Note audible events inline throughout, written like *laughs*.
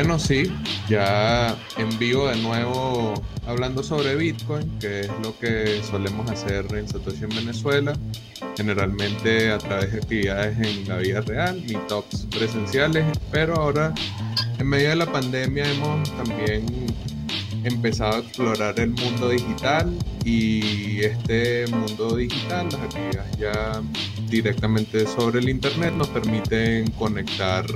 Bueno, sí, ya en vivo de nuevo hablando sobre Bitcoin, que es lo que solemos hacer en Satoshi en Venezuela, generalmente a través de actividades en la vida real, meetups presenciales, pero ahora en medio de la pandemia hemos también empezado a explorar el mundo digital y este mundo digital, las actividades ya directamente sobre el Internet nos permiten conectar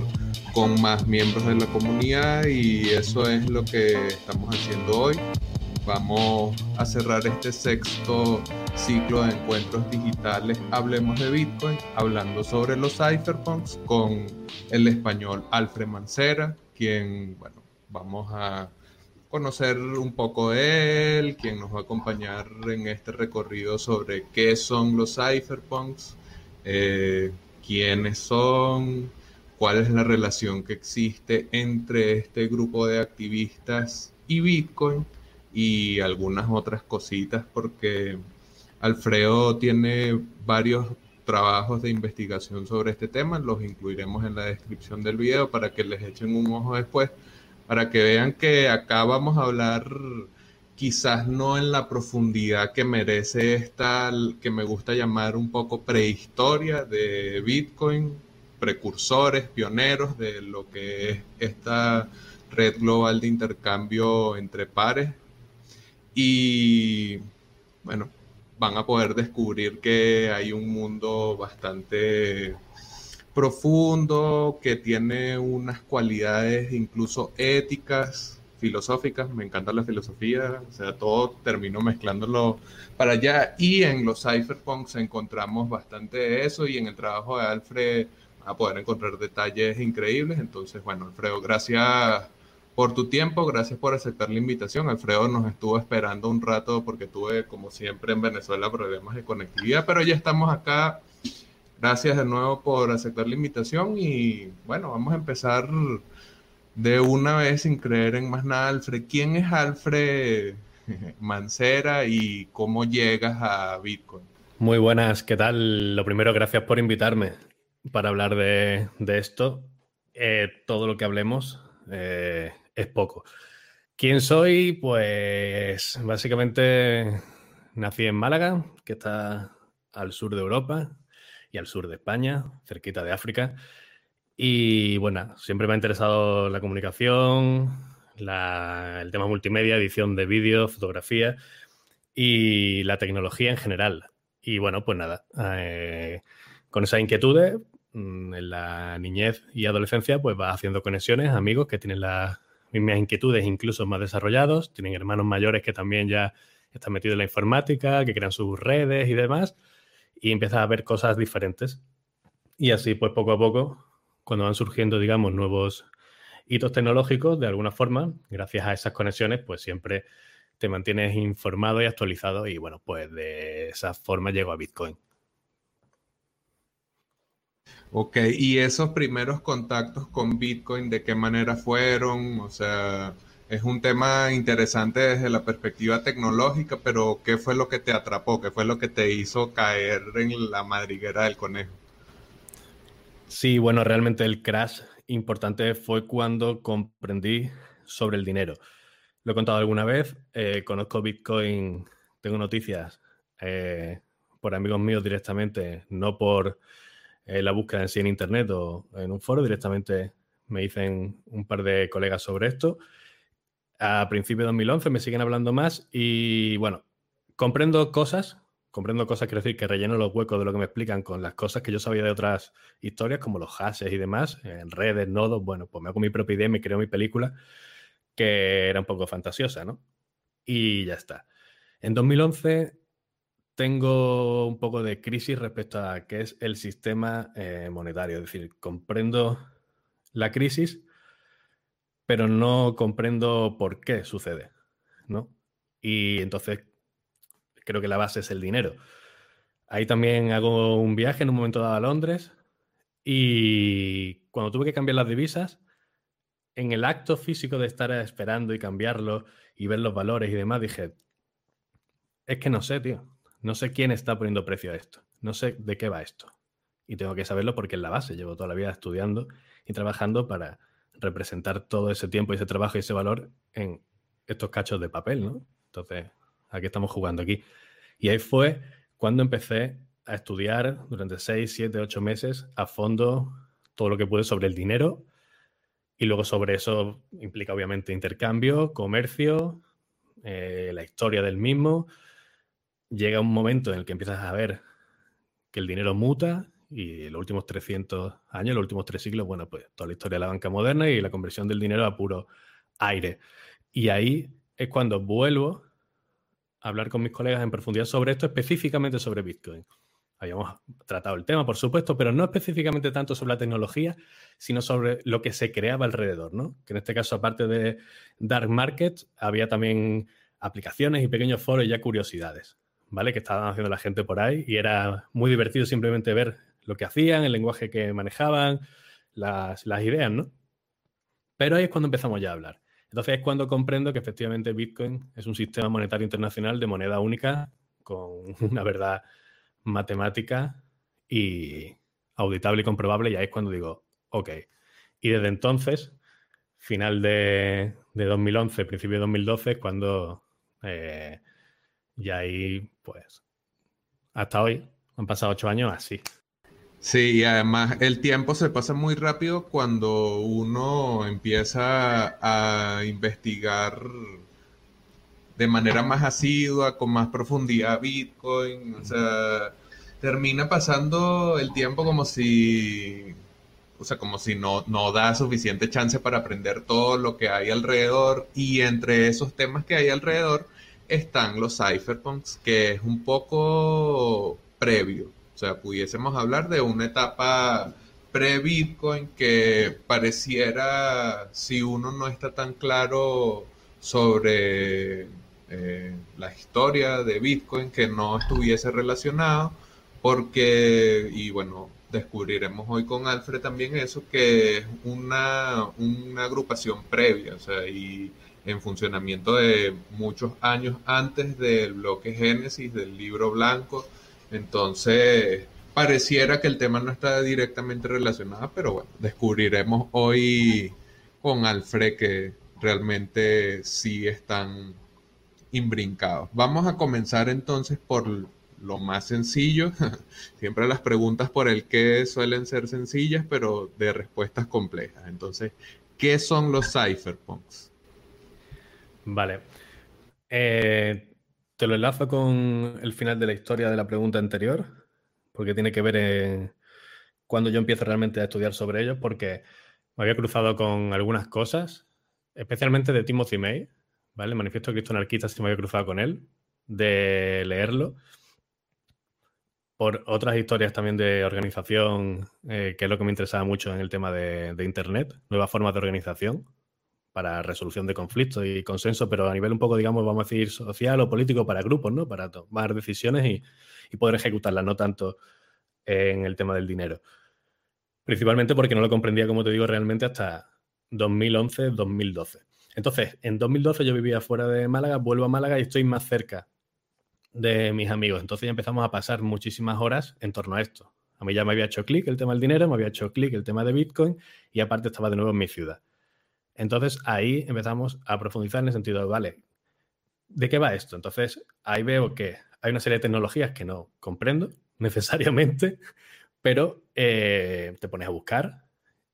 con más miembros de la comunidad y eso es lo que estamos haciendo hoy. Vamos a cerrar este sexto ciclo de encuentros digitales Hablemos de Bitcoin, hablando sobre los cypherpunks con el español Alfred Mancera, quien, bueno, vamos a conocer un poco de él, quien nos va a acompañar en este recorrido sobre qué son los cypherpunks, eh, quiénes son, cuál es la relación que existe entre este grupo de activistas y Bitcoin y algunas otras cositas porque Alfredo tiene varios trabajos de investigación sobre este tema, los incluiremos en la descripción del video para que les echen un ojo después, para que vean que acá vamos a hablar quizás no en la profundidad que merece esta, que me gusta llamar un poco prehistoria de Bitcoin, precursores, pioneros de lo que es esta red global de intercambio entre pares. Y bueno, van a poder descubrir que hay un mundo bastante profundo, que tiene unas cualidades incluso éticas, filosóficas, me encanta la filosofía, o sea, todo termino mezclándolo para allá y en los cypherpunks encontramos bastante eso y en el trabajo de Alfred a poder encontrar detalles increíbles. Entonces, bueno, Alfredo, gracias por tu tiempo, gracias por aceptar la invitación. Alfredo nos estuvo esperando un rato porque tuve, como siempre en Venezuela, problemas de conectividad, pero ya estamos acá. Gracias de nuevo por aceptar la invitación y bueno, vamos a empezar de una vez sin creer en más nada. Alfred, ¿quién es Alfred *laughs* Mancera y cómo llegas a Bitcoin? Muy buenas, ¿qué tal? Lo primero, gracias por invitarme para hablar de, esto. Eh, todo lo que hablemos eh, es poco. ¿Quién soy? Pues básicamente nací en Málaga, que está al sur de Europa y al sur de España, cerquita de África. Y bueno, siempre me ha interesado la comunicación, el tema multimedia, edición de vídeo, fotografía y la tecnología en general. Y bueno, pues nada, eh, con esas inquietudes en la niñez y adolescencia, pues va haciendo conexiones, amigos que tienen las mismas inquietudes, incluso más desarrollados, tienen hermanos mayores que también ya están metidos en la informática, que crean sus redes y demás, y empiezas a ver cosas diferentes. Y así, pues poco a poco, cuando van surgiendo, digamos, nuevos hitos tecnológicos, de alguna forma, gracias a esas conexiones, pues siempre te mantienes informado y actualizado y bueno, pues de esa forma llego a Bitcoin. Ok, y esos primeros contactos con Bitcoin, ¿de qué manera fueron? O sea, es un tema interesante desde la perspectiva tecnológica, pero ¿qué fue lo que te atrapó? ¿Qué fue lo que te hizo caer en la madriguera del conejo? Sí, bueno, realmente el crash importante fue cuando comprendí sobre el dinero. Lo he contado alguna vez, eh, conozco Bitcoin, tengo noticias eh, por amigos míos directamente, no por la búsqueda en sí en internet o en un foro, directamente me dicen un par de colegas sobre esto. A principios de 2011 me siguen hablando más y bueno, comprendo cosas, comprendo cosas, quiero decir que relleno los huecos de lo que me explican con las cosas que yo sabía de otras historias, como los hashes y demás, en redes, nodos, bueno, pues me hago mi propia idea, me creo mi película, que era un poco fantasiosa, ¿no? Y ya está. En 2011 tengo un poco de crisis respecto a qué es el sistema eh, monetario. Es decir, comprendo la crisis, pero no comprendo por qué sucede, ¿no? Y entonces creo que la base es el dinero. Ahí también hago un viaje en un momento dado a Londres y cuando tuve que cambiar las divisas, en el acto físico de estar esperando y cambiarlo y ver los valores y demás, dije, es que no sé, tío. No sé quién está poniendo precio a esto. No sé de qué va esto. Y tengo que saberlo porque es la base. Llevo toda la vida estudiando y trabajando para representar todo ese tiempo y ese trabajo y ese valor en estos cachos de papel, ¿no? Entonces, aquí estamos jugando aquí. Y ahí fue cuando empecé a estudiar durante 6, 7, 8 meses a fondo todo lo que pude sobre el dinero y luego sobre eso implica obviamente intercambio, comercio, eh, la historia del mismo. Llega un momento en el que empiezas a ver que el dinero muta y los últimos 300 años, los últimos tres siglos, bueno, pues toda la historia de la banca moderna y la conversión del dinero a puro aire. Y ahí es cuando vuelvo a hablar con mis colegas en profundidad sobre esto, específicamente sobre Bitcoin. Habíamos tratado el tema, por supuesto, pero no específicamente tanto sobre la tecnología, sino sobre lo que se creaba alrededor, ¿no? Que en este caso, aparte de Dark Market, había también aplicaciones y pequeños foros y ya curiosidades, ¿vale? Que estaban haciendo la gente por ahí y era muy divertido simplemente ver lo que hacían, el lenguaje que manejaban, las, las ideas, ¿no? Pero ahí es cuando empezamos ya a hablar. Entonces es cuando comprendo que efectivamente Bitcoin es un sistema monetario internacional de moneda única con *laughs* una verdad matemática y auditable y comprobable, y ahí es cuando digo, ok. Y desde entonces, final de, 2011, principio de 2012, es cuando eh, ya ahí, pues, hasta hoy, han pasado ocho años así. Sí, y además el tiempo se pasa muy rápido cuando uno empieza a investigar de manera más asidua, con más profundidad Bitcoin. O sea, termina pasando el tiempo como si, o sea, como si no, no da suficiente chance para aprender todo lo que hay alrededor. Y entre esos temas que hay alrededor están los cypherpunks, que es un poco previo. O sea, pudiésemos hablar de una etapa pre-Bitcoin que pareciera, si uno no está tan claro sobre eh, la historia de Bitcoin que no estuviese relacionado, porque, y bueno, descubriremos hoy con Alfred también eso, que es una, una agrupación previa, o sea, y en funcionamiento de muchos años antes del bloque Génesis, del libro blanco, entonces pareciera que el tema no está directamente relacionado, pero bueno, descubriremos hoy con Alfred que realmente sí están imbrincados. Vamos a comenzar entonces por lo más sencillo. *laughs* Siempre las preguntas por el qué suelen ser sencillas, pero de respuestas complejas. Entonces, ¿qué son los cypherpunks? Vale. Eh, te lo enlazo con el final de la historia de la pregunta anterior, porque tiene que ver en cuando yo empiezo realmente a estudiar sobre ellos, porque me había cruzado con algunas cosas, especialmente de Timothy May, ¿vale? El manifiesto de Cristo Anarquista, si me había cruzado con él, de leerlo. Por otras historias también de organización, eh, que es lo que me interesaba mucho en el tema de, de Internet, nuevas formas de organización para resolución de conflictos y consenso, pero a nivel un poco, digamos, vamos a decir, social o político para grupos, ¿no? Para tomar decisiones y, poder ejecutarlas, no tanto en el tema del dinero. Principalmente porque no lo comprendía, como te digo, realmente hasta 2011-2012. Entonces, en 2012 yo vivía fuera de Málaga, vuelvo a Málaga y estoy más cerca de mis amigos. Entonces ya empezamos a pasar muchísimas horas en torno a esto. A mí ya me había hecho clic el tema del dinero, me había hecho clic el tema de Bitcoin y aparte estaba de nuevo en mi ciudad. Entonces ahí empezamos a profundizar en el sentido de, vale, ¿de qué va esto? Entonces ahí veo que hay una serie de tecnologías que no comprendo *laughs* necesariamente, pero eh, te pones a buscar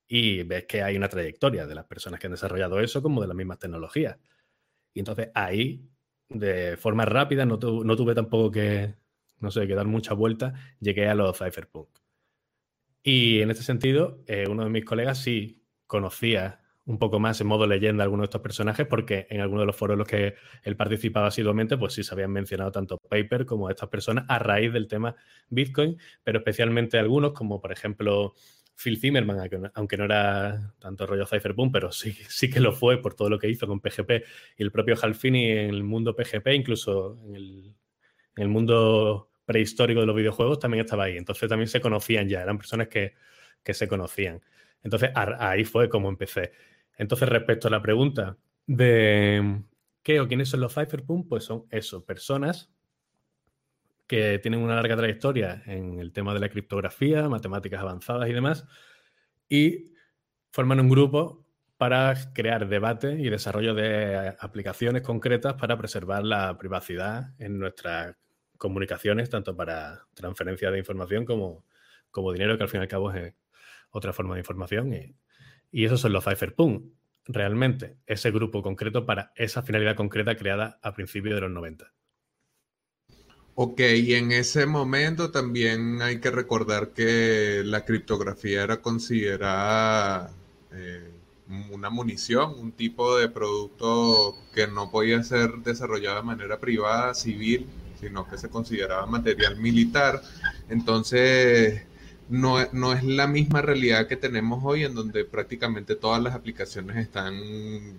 y ves que hay una trayectoria de las personas que han desarrollado eso como de las mismas tecnologías. Y entonces ahí, de forma rápida, no, tuve tampoco que, no sé, que dar mucha vuelta, llegué a los cypherpunk. Y en este sentido, eh, uno de mis colegas sí conocía un poco más en modo leyenda algunos de estos personajes, porque en algunos de los foros en los que él participaba asiduamente, pues sí se habían mencionado tanto Paper como estas personas a raíz del tema Bitcoin, pero especialmente algunos, como por ejemplo Phil Zimmerman, aunque no era tanto rollo Cypherpunk, pero sí, sí que lo fue por todo lo que hizo con PGP y el propio Halfini en el mundo PGP, incluso en el, en el mundo prehistórico de los videojuegos, también estaba ahí. Entonces también se conocían ya, eran personas que, que se conocían. Entonces ahí fue como empecé. Entonces, respecto a la pregunta de qué o quiénes son los cypherpunk, pues son eso, personas que tienen una larga trayectoria en el tema de la criptografía, matemáticas avanzadas y demás, y forman un grupo para crear debate y desarrollo de aplicaciones concretas para preservar la privacidad en nuestras comunicaciones, tanto para transferencia de información como, como dinero, que al fin y al cabo es otra forma de información. Y esos son los cypherpunk, realmente, ese grupo concreto para esa finalidad concreta creada a principios de los 90. Ok, y en ese momento también hay que recordar que la criptografía era considerada eh, una munición, un tipo de producto que no podía ser desarrollado de manera privada, civil, sino que se consideraba material militar. Entonces, no, no, es la misma realidad que tenemos hoy en donde prácticamente todas las aplicaciones están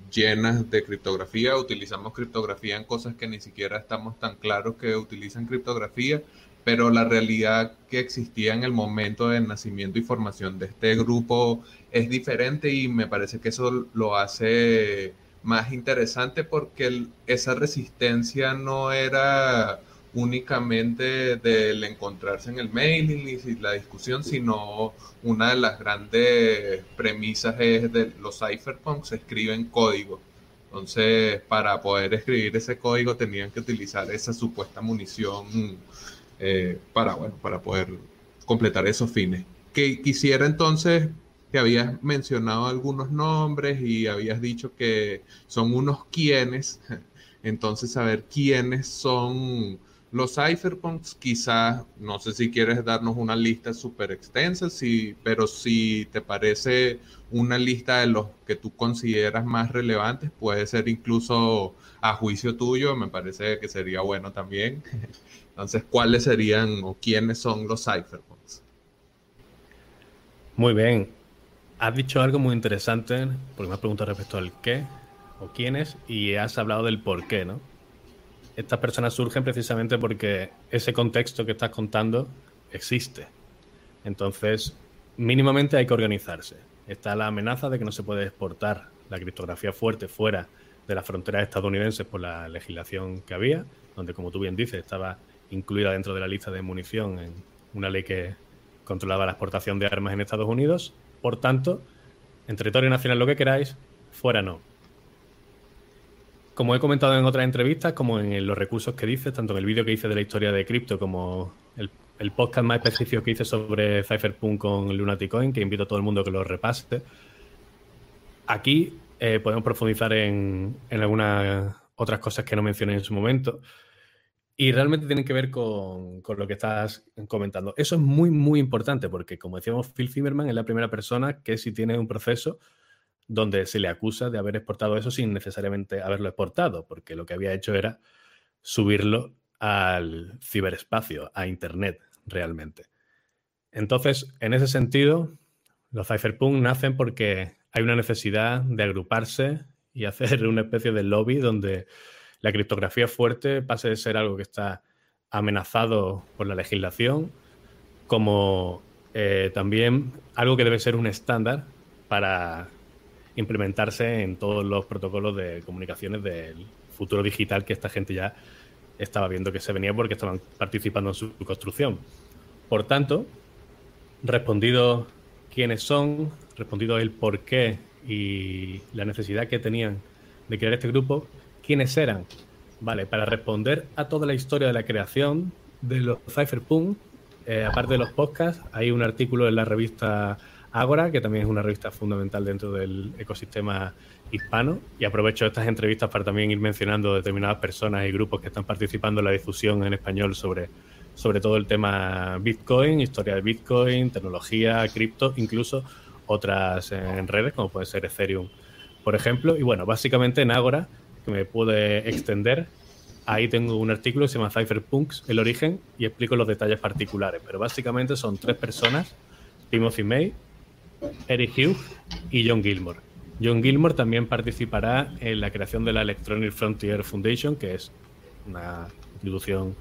llenas de criptografía. Utilizamos criptografía en cosas que ni siquiera estamos tan claros que utilizan criptografía, pero la realidad que existía en el momento del nacimiento y formación de este grupo es diferente y me parece que eso lo hace más interesante porque esa resistencia no era únicamente del encontrarse en el mailing y la discusión, sino una de las grandes premisas es de los cypherpunks se escriben código. Entonces, para poder escribir ese código tenían que utilizar esa supuesta munición eh, para, bueno, para poder completar esos fines. Que quisiera entonces que habías mencionado algunos nombres y habías dicho que son unos quienes, *laughs* entonces saber quiénes son los cypherpunks, quizás, no sé si quieres darnos una lista súper extensa, sí, pero si te parece una lista de los que tú consideras más relevantes, puede ser incluso a juicio tuyo, me parece que sería bueno también. Entonces, ¿cuáles serían o quiénes son los cypherpunks? Muy bien. Has dicho algo muy interesante, porque me has preguntado respecto al qué o quiénes, y has hablado del por qué, ¿no? Estas personas surgen precisamente porque ese contexto que estás contando existe. Entonces, mínimamente hay que organizarse. Está la amenaza de que no se puede exportar la criptografía fuerte fuera de las fronteras estadounidenses por la legislación que había, donde, como tú bien dices, estaba incluida dentro de la lista de munición en una ley que controlaba la exportación de armas en Estados Unidos. Por tanto, en territorio nacional lo que queráis, fuera no como he comentado en otras entrevistas, como en los recursos que dices, tanto en el vídeo que hice de la historia de cripto como el, podcast más específico que hice sobre Cypherpunk con Lunaticoin, que invito a todo el mundo que lo repase. Aquí eh, podemos profundizar en, algunas otras cosas que no mencioné en su momento. Y realmente tienen que ver con, con, lo que estás comentando. Eso es muy, muy importante porque, como decíamos, Phil Zimmerman es la primera persona que si tiene un proceso donde se le acusa de haber exportado eso sin necesariamente haberlo exportado, porque lo que había hecho era subirlo al ciberespacio, a Internet realmente. Entonces, en ese sentido, los cypherpunk nacen porque hay una necesidad de agruparse y *laughs* hacer una especie de lobby donde la criptografía fuerte pase de ser algo que está amenazado por la legislación, como eh, también algo que debe ser un estándar para implementarse en todos los protocolos de comunicaciones del futuro digital que esta gente ya estaba viendo que se venía porque estaban participando en su construcción. Por tanto, respondido quiénes son, respondido el por qué y la necesidad que tenían de crear este grupo, quiénes eran. Vale, para responder a toda la historia de la creación de los Cypherpunk, eh, aparte de los podcasts, hay un artículo en la revista Ágora, que también es una revista fundamental dentro del ecosistema hispano. Y aprovecho estas entrevistas para también ir mencionando determinadas personas y grupos que están participando en la difusión en español sobre, sobre todo el tema Bitcoin, historia de Bitcoin, tecnología, cripto, incluso otras redes, como puede ser Ethereum, por ejemplo. Y bueno, básicamente en Ágora, que me pude extender, ahí tengo un artículo que se llama Cypherpunks, el origen, y explico los detalles particulares. Pero básicamente son tres personas, Timothy May, Eric Hughes y John Gilmore. John Gilmore también participará en la creación de la Electronic Frontier Foundation, que es una institución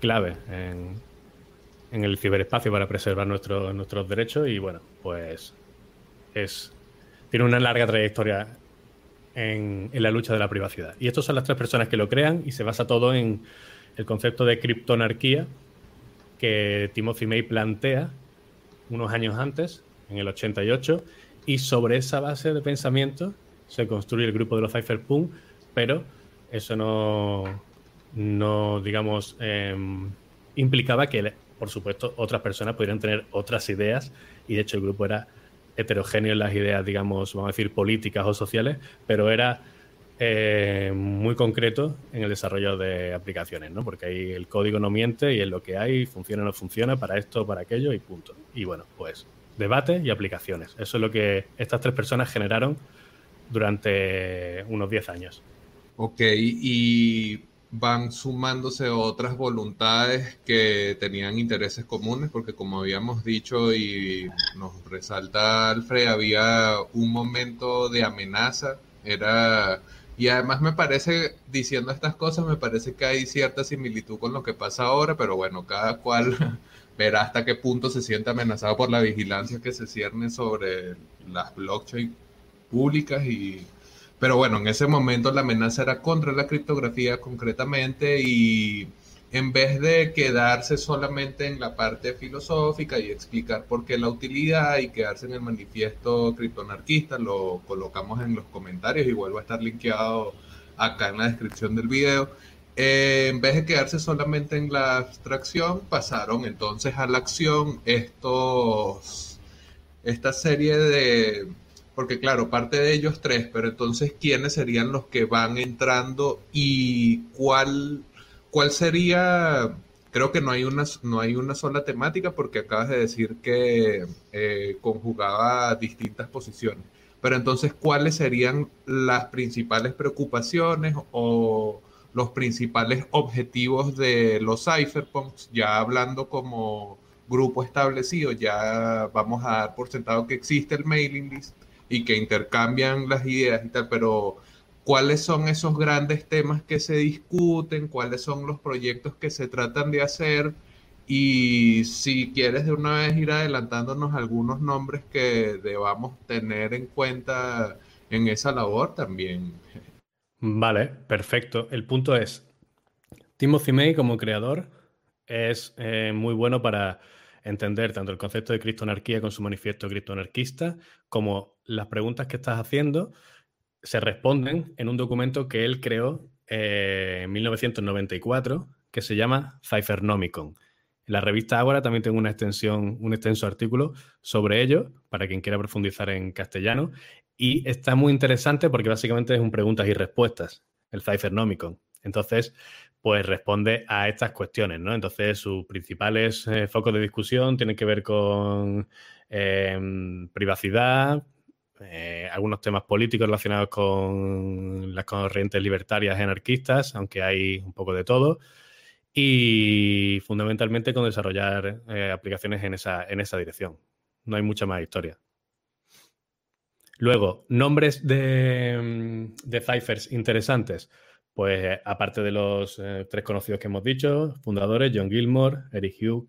clave en, el ciberespacio para preservar nuestros derechos y bueno, pues es tiene una larga trayectoria en, en, la lucha de la privacidad. Y estas son las tres personas que lo crean y se basa todo en el concepto de criptonarquía que Timothy May plantea unos años antes en el 88, Y sobre esa base de pensamiento se construye el grupo de los cypherpunk, pero eso no, no digamos, em, implicaba que, por supuesto, otras personas pudieran tener otras ideas y de hecho el grupo era heterogéneo en las ideas, digamos, vamos a decir, políticas o sociales, pero era eh, muy concreto en el desarrollo de aplicaciones, ¿no? Porque ahí el código no miente y es lo que hay, funciona o no funciona, para esto, para aquello y punto. Y bueno, pues debate y aplicaciones. Eso es lo que estas tres personas generaron durante unos 10 años. Ok, y van sumándose otras voluntades que tenían intereses comunes, porque como habíamos dicho y nos resalta Alfred, había un momento de amenaza, era... Y además me parece, diciendo estas cosas, me parece que hay cierta similitud con lo que pasa ahora, pero bueno, cada cual verá hasta qué punto se siente amenazado por la vigilancia que se cierne sobre las blockchain públicas y pero bueno, en ese momento la amenaza era contra la criptografía concretamente y en vez de quedarse solamente en la parte filosófica y explicar por qué la utilidad y quedarse en el manifiesto criptoanarquista, lo colocamos en los comentarios y vuelvo a estar linkeado acá en la descripción del video. Eh, en vez de quedarse solamente en la abstracción, pasaron entonces a la acción estos, esta serie de porque claro, parte de ellos tres, pero entonces, ¿quiénes serían los que van entrando y cuál, cuál sería, creo que no hay, una, no hay una sola temática porque acabas de decir que eh, conjugaba distintas posiciones, pero entonces, ¿cuáles serían las principales preocupaciones o los principales objetivos de los cypherpunks, ya hablando como grupo establecido, ya vamos a dar por sentado que existe el mailing list, y que intercambian las ideas y tal, pero ¿cuáles son esos grandes temas que se discuten? ¿Cuáles son los proyectos que se tratan de hacer? Y si quieres de una vez ir adelantándonos algunos nombres que debamos tener en cuenta en esa labor también. Vale, perfecto. El punto es, Timothy May como creador es eh, muy bueno para entender tanto el concepto de criptoanarquía con su manifiesto criptoanarquista, como las preguntas que estás haciendo se responden en un documento que él creó eh, en 1994 que se llama Cyphernomicon. En la revista Ágora también tengo una extensión, un extenso artículo sobre ello para quien quiera profundizar en castellano y está muy interesante porque básicamente es un preguntas y respuestas, el Cyphernomicon. Entonces, pues responde a estas cuestiones, ¿no? Entonces, sus principales eh, focos de discusión tienen que ver con em, privacidad, eh, algunos temas políticos relacionados con las corrientes libertarias y anarquistas, aunque hay un poco de todo, y fundamentalmente con desarrollar eh, aplicaciones en esa, en esa dirección. No hay mucha más historia. Luego, nombres de, de ciphers interesantes. Pues aparte de los eh, tres conocidos que hemos dicho, fundadores, John Gilmore, Eric Hugh,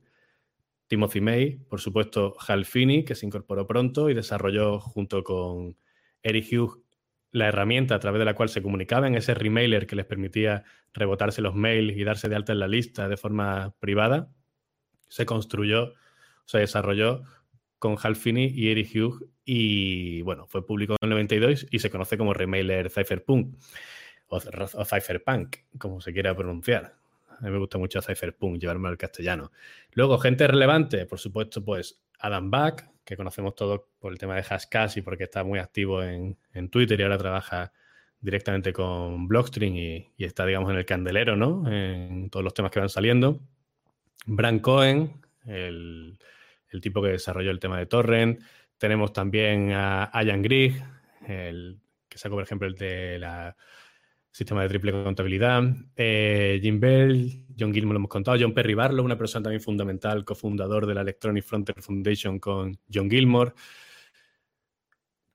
Timothy May, por supuesto Hal Finney, que se incorporó pronto y desarrolló junto con Eric Hugh la herramienta a través de la cual se comunicaban, ese remailer que les permitía rebotarse los mails y darse de alta en la lista de forma privada, se construyó, se desarrolló con Hal Finney y Eric Hugh y bueno, fue publicado en el 92 y se conoce como remailer Cypherpunk o, Cypherpunk, como se quiera pronunciar. A mí me gusta mucho Cypherpunk, llevarme al castellano. Luego, gente relevante, por supuesto, pues Adam Back, que conocemos todos por el tema de Hashcash y porque está muy activo en, Twitter y ahora trabaja directamente con Blockstream y, está, digamos, en el candelero, ¿no? En todos los temas que van saliendo. Bran Cohen, el, el tipo que desarrolló el tema de Torrent. Tenemos también a Ian Grigg, el que sacó, por ejemplo, el de la sistema de triple contabilidad. Eh, Jim Bell, John Gilmore lo hemos contado, John Perry Barlow, una persona también fundamental, cofundador de la Electronic Frontier Foundation con John Gilmore.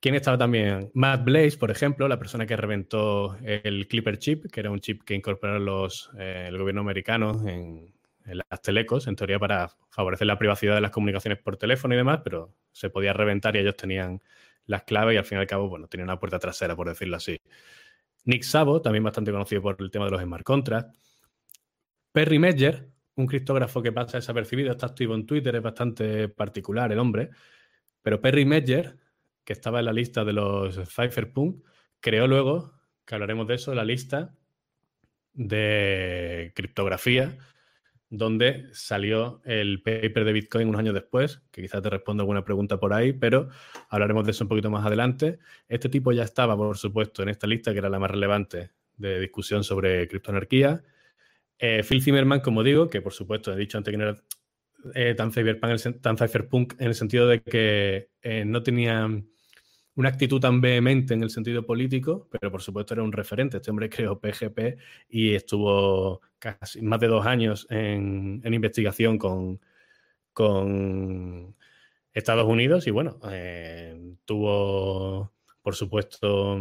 ¿Quién estaba también? Matt Blaze, por ejemplo, la persona que reventó el Clipper Chip, que era un chip que incorporaron los, eh, el gobierno americano en, las telecos, en teoría para favorecer la privacidad de las comunicaciones por teléfono y demás, pero se podía reventar y ellos tenían las claves y al fin y al cabo, bueno, tenían una puerta trasera, por decirlo así. Nick Sabo, también bastante conocido por el tema de los smart contracts. Perry Medger, un criptógrafo que pasa desapercibido, está activo en Twitter, es bastante particular el hombre. Pero Perry Medger que estaba en la lista de los cypherpunk, creó luego, que hablaremos de eso, la lista de criptografía, donde salió el paper de Bitcoin unos años después, que quizás te responda alguna pregunta por ahí, pero hablaremos de eso un poquito más adelante. Este tipo ya estaba, por supuesto, en esta lista, que era la más relevante de discusión sobre criptoanarquía. Eh, Phil Zimmerman, como digo, que por supuesto he dicho antes que no era eh, tan, cyberpunk, en el sentido de que eh, no tenía una actitud tan vehemente en el sentido político, pero por supuesto era un referente. Este hombre creó PGP y estuvo casi más de dos años en, investigación con, Estados Unidos y bueno, tuvo, por supuesto,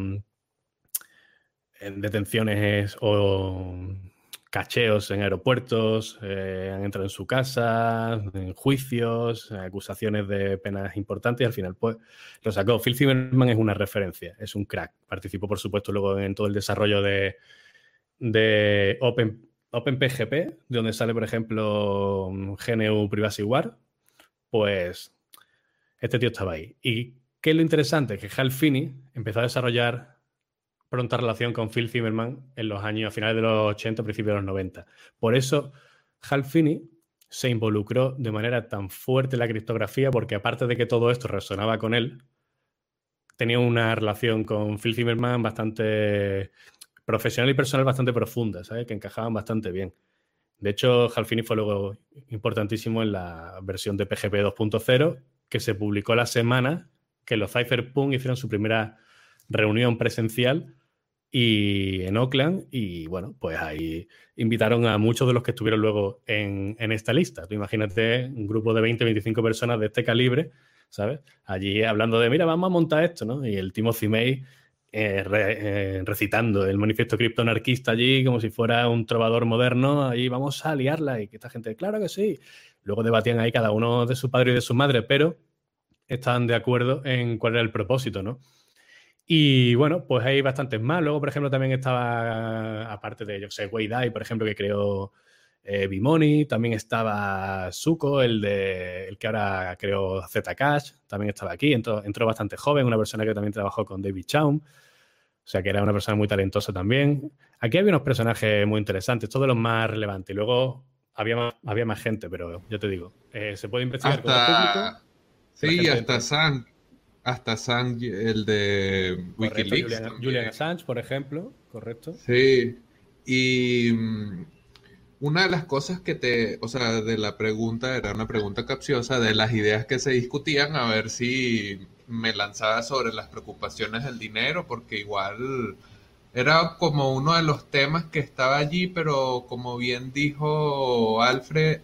en detenciones o cacheos en aeropuertos, eh, han entrado en su casa, en juicios, acusaciones de penas importantes y al final pues lo sacó. Phil Zimmerman es una referencia, es un crack. Participó por supuesto luego en todo el desarrollo de, de Open, OpenPGP, de donde sale por ejemplo GNU Privacy War, pues este tío estaba ahí. ¿Y qué es lo interesante? Que Hal Finney empezó a desarrollar pronta relación con Phil Zimmerman en los años, a finales de los 80, principios de los 90. Por eso, Hal Finney se involucró de manera tan fuerte en la criptografía, porque aparte de que todo esto resonaba con él, tenía una relación con Phil Zimmerman bastante profesional y personal bastante profunda, ¿sabes? Que encajaban bastante bien. De hecho, Hal Finney fue luego importantísimo en la versión de PGP 2.0, que se publicó la semana que los Cypherpunk hicieron su primera reunión presencial y en Oakland y bueno, pues ahí invitaron a muchos de los que estuvieron luego en, esta lista. Imagínate un grupo de 20, 25 personas de este calibre, ¿sabes? Allí hablando de, mira, vamos a montar esto, ¿no? Y el Timothy May eh, eh, recitando el manifiesto criptoanarquista allí como si fuera un trovador moderno, ahí vamos a liarla y que esta gente, claro que sí. Luego debatían ahí cada uno de su padre y de su madre, pero estaban de acuerdo en cuál era el propósito, ¿no? Y bueno, pues hay bastantes más. Luego, por ejemplo, también estaba, aparte de, yo sé, Wei por ejemplo, que creó eh, Bimoni, también estaba Suko, el, el que ahora creó Zcash, también estaba aquí, entró, entró bastante joven, una persona que también trabajó con David Chaum, o sea que era una persona muy talentosa también. Aquí había unos personajes muy interesantes, todos los más relevantes. Y luego había más, había más gente, pero yo te digo, eh, se puede investigar con el público. Sí, hasta San hasta Assange, el de Wikileaks. Julian, Assange, por ejemplo, correcto. Sí. Y mm, una de las cosas que te, o sea, de la pregunta, era una pregunta capciosa, de las ideas que se discutían, a ver si me lanzaba sobre las preocupaciones del dinero, porque igual era como uno de los temas que estaba allí, pero como bien dijo Alfred,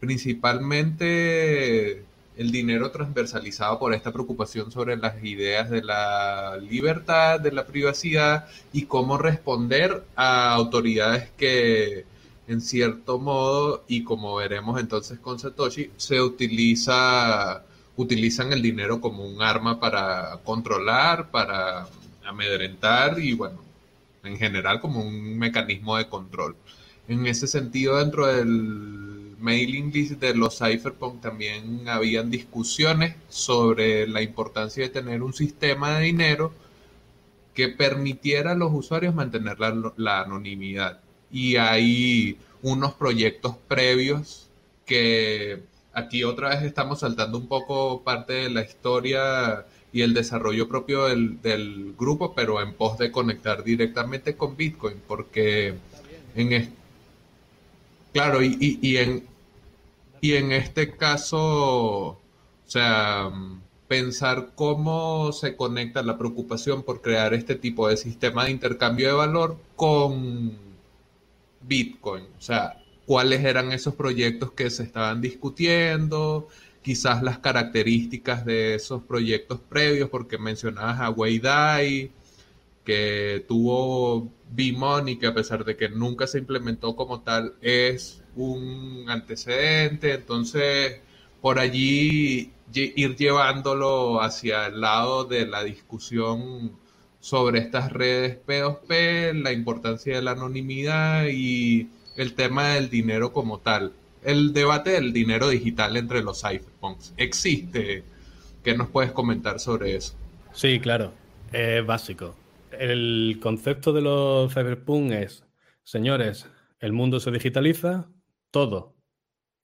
principalmente el dinero transversalizado por esta preocupación sobre las ideas de la libertad, de la privacidad y cómo responder a autoridades que en cierto modo y como veremos entonces con Satoshi se utiliza utilizan el dinero como un arma para controlar, para amedrentar y bueno, en general como un mecanismo de control. En ese sentido, dentro del mailing list de los cypherpunk también habían discusiones sobre la importancia de tener un sistema de dinero que permitiera a los usuarios mantener la, anonimidad. Y hay unos proyectos previos que aquí otra vez estamos saltando un poco parte de la historia y el desarrollo propio del, grupo, pero en pos de conectar directamente con Bitcoin, porque en, Claro, y, y, en, y en este caso, o sea, pensar cómo se conecta la preocupación por crear este tipo de sistema de intercambio de valor con Bitcoin. O sea, cuáles eran esos proyectos que se estaban discutiendo, quizás las características de esos proyectos previos, porque mencionabas a Wei Dai, que tuvo B-Money, que a pesar de que nunca se implementó como tal, es un antecedente. Entonces, por allí ir llevándolo hacia el lado de la discusión sobre estas redes P2P, la importancia de la anonimidad y el tema del dinero como tal. El debate del dinero digital entre los iPhones existe. ¿Qué nos puedes comentar sobre eso? Sí, claro, es básico. El concepto de los cyberpunk es, señores, el mundo se digitaliza, todo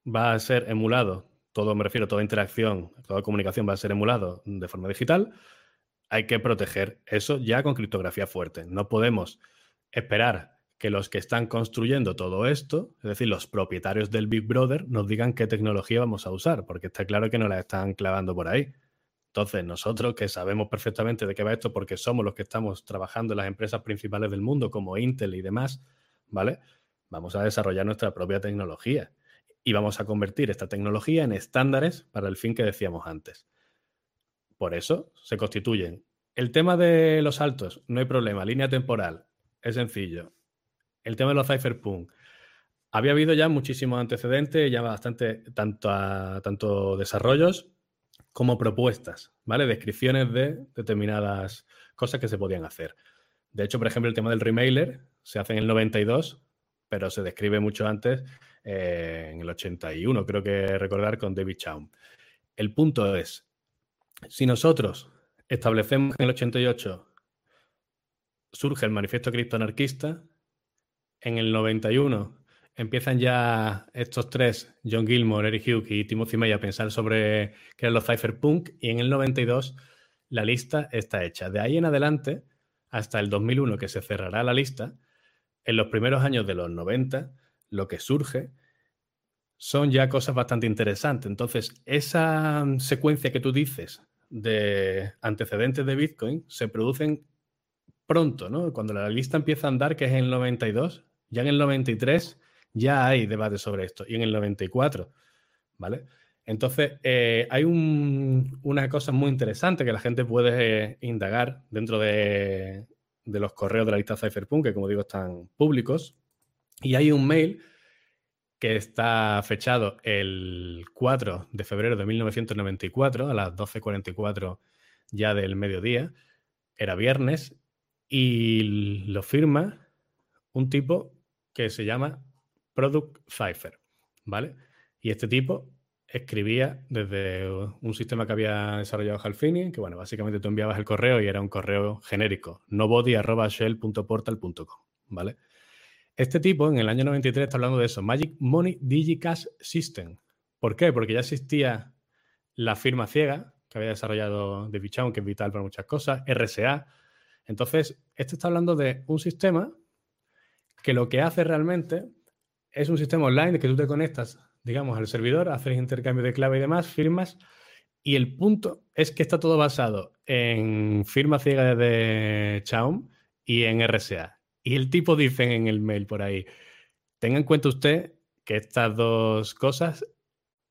va a ser emulado, todo me refiero, toda interacción, toda comunicación va a ser emulado de forma digital. Hay que proteger eso ya con criptografía fuerte. No podemos esperar que los que están construyendo todo esto, es decir, los propietarios del Big Brother, nos digan qué tecnología vamos a usar, porque está claro que no la están clavando por ahí. Entonces, nosotros que sabemos perfectamente de qué va esto, porque somos los que estamos trabajando en las empresas principales del mundo, como Intel y demás, ¿vale? Vamos a desarrollar nuestra propia tecnología y vamos a convertir esta tecnología en estándares para el fin que decíamos antes. Por eso se constituyen. El tema de los saltos, no hay problema. Línea temporal, es sencillo. El tema de los cypherpunk. Había habido ya muchísimos antecedentes, ya bastante, tanto, tanto desarrollos como propuestas, ¿vale? Descripciones de determinadas cosas que se podían hacer. De hecho, por ejemplo, el tema del remailer se hace en el 92 pero se describe mucho antes, eh, en el 81, creo que recordar, con David Chaum. El punto es, si nosotros establecemos en el 88 surge el manifiesto criptoanarquista, en el 91 empiezan ya estos tres, John Gilmore, Eric Hughes y Timothy May, a pensar sobre qué eran los cypherpunk, y en el 92 la lista está hecha. De ahí en adelante, hasta el 2001, que se cerrará la lista, en los primeros años de los 90, lo que surge son ya cosas bastante interesantes. Entonces, esa secuencia que tú dices de antecedentes de Bitcoin se producen pronto, ¿no? Cuando la lista empieza a andar, que es en el 92, ya en el 93 ya hay debate sobre esto, y en el 94, ¿vale? Entonces, eh, hay una cosa muy interesante que la gente puede indagar dentro de, de los correos de la lista Cypherpunk, que como digo están públicos. Y hay un mail que está fechado el 4 de febrero de 1994 a las 12.44 ya del mediodía. Era viernes y lo firma un tipo que se llama Product Cipher, ¿vale? Y este tipo escribía desde un sistema que había desarrollado Halfini, que bueno, básicamente tú enviabas el correo y era un correo genérico, nobody.shell.portal.com, ¿vale? Este tipo en el año 93 está hablando de eso, Magic Money Digicash System. ¿Por qué? Porque ya existía la firma ciega que había desarrollado David Chow, que es vital para muchas cosas, RSA. Entonces, este está hablando de un sistema que lo que hace realmente es un sistema online que tú te conectas digamos, al servidor, hacer intercambio de clave y demás, firmas. Y el punto es que está todo basado en firma ciega de Chaum y en RSA. Y el tipo dice en el mail por ahí, tenga en cuenta usted que estas dos cosas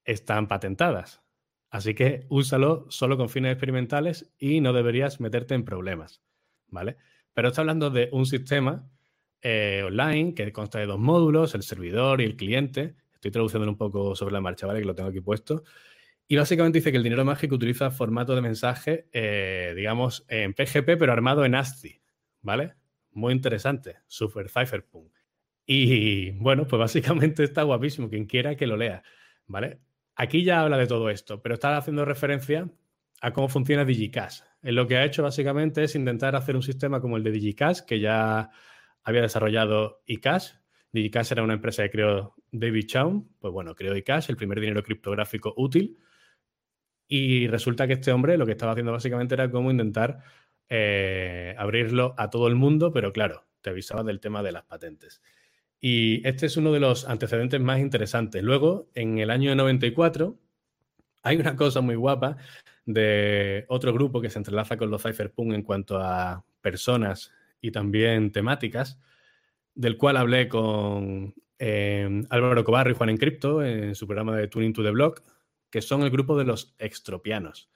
están patentadas. Así que úsalo solo con fines experimentales y no deberías meterte en problemas. ¿Vale? Pero está hablando de un sistema eh, online que consta de dos módulos, el servidor y el cliente, Estoy traduciendo un poco sobre la marcha, ¿vale? Que lo tengo aquí puesto. Y básicamente dice que el dinero mágico utiliza formato de mensaje, eh, digamos, en PGP, pero armado en ASCII, ¿vale? Muy interesante, super cypherpunk. Y bueno, pues básicamente está guapísimo, quien quiera que lo lea, ¿vale? Aquí ya habla de todo esto, pero está haciendo referencia a cómo funciona DigiCash. En lo que ha hecho básicamente es intentar hacer un sistema como el de DigiCash, que ya había desarrollado iCash, DigiCash era una empresa que creó David Chaum, pues bueno, creó iCash, el primer dinero criptográfico útil. Y resulta que este hombre lo que estaba haciendo básicamente era cómo intentar eh, abrirlo a todo el mundo, pero claro, te avisaba del tema de las patentes. Y este es uno de los antecedentes más interesantes. Luego, en el año 94, hay una cosa muy guapa de otro grupo que se entrelaza con los cypherpunk en cuanto a personas y también temáticas, del cual hablé con eh, Álvaro Cobarro y Juan Encripto en su programa de Tuning to the Block, que son el grupo de los extropianos.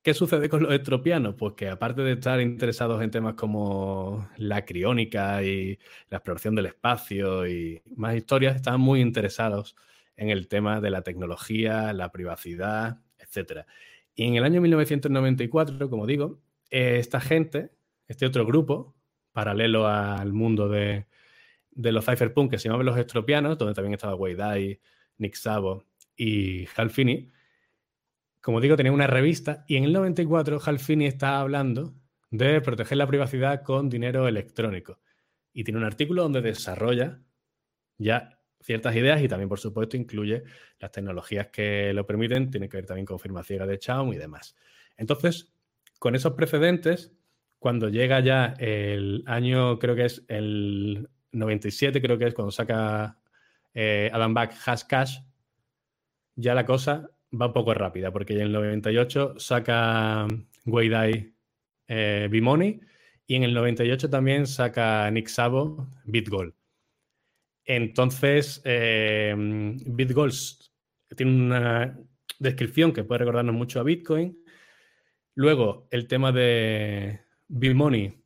¿Qué sucede con los extropianos? Pues que aparte de estar interesados en temas como la criónica y la exploración del espacio y más historias, están muy interesados en el tema de la tecnología, la privacidad, etc. Y en el año 1994, como digo, esta gente, este otro grupo, paralelo al mundo de, los cypherpunk que se llamaban los estropianos, donde también estaba Weidai, Nick Sabo y Halfini, como digo, tenía una revista y en el 94 Hal Finney está hablando de proteger la privacidad con dinero electrónico. Y tiene un artículo donde desarrolla ya ciertas ideas y también, por supuesto, incluye las tecnologías que lo permiten. Tiene que ver también con firma ciega de Chaum y demás. Entonces, con esos precedentes, cuando llega ya el año, creo que es el 97, creo que es cuando saca eh, Adam Back Hash Cash, ya la cosa va un poco rápida, porque en el 98 saca Weidai eh, B-Money y en el 98 también saca Nick Sabo BitGold. Entonces, eh, tiene una descripción que puede recordarnos mucho a Bitcoin. Luego, el tema de B-Money,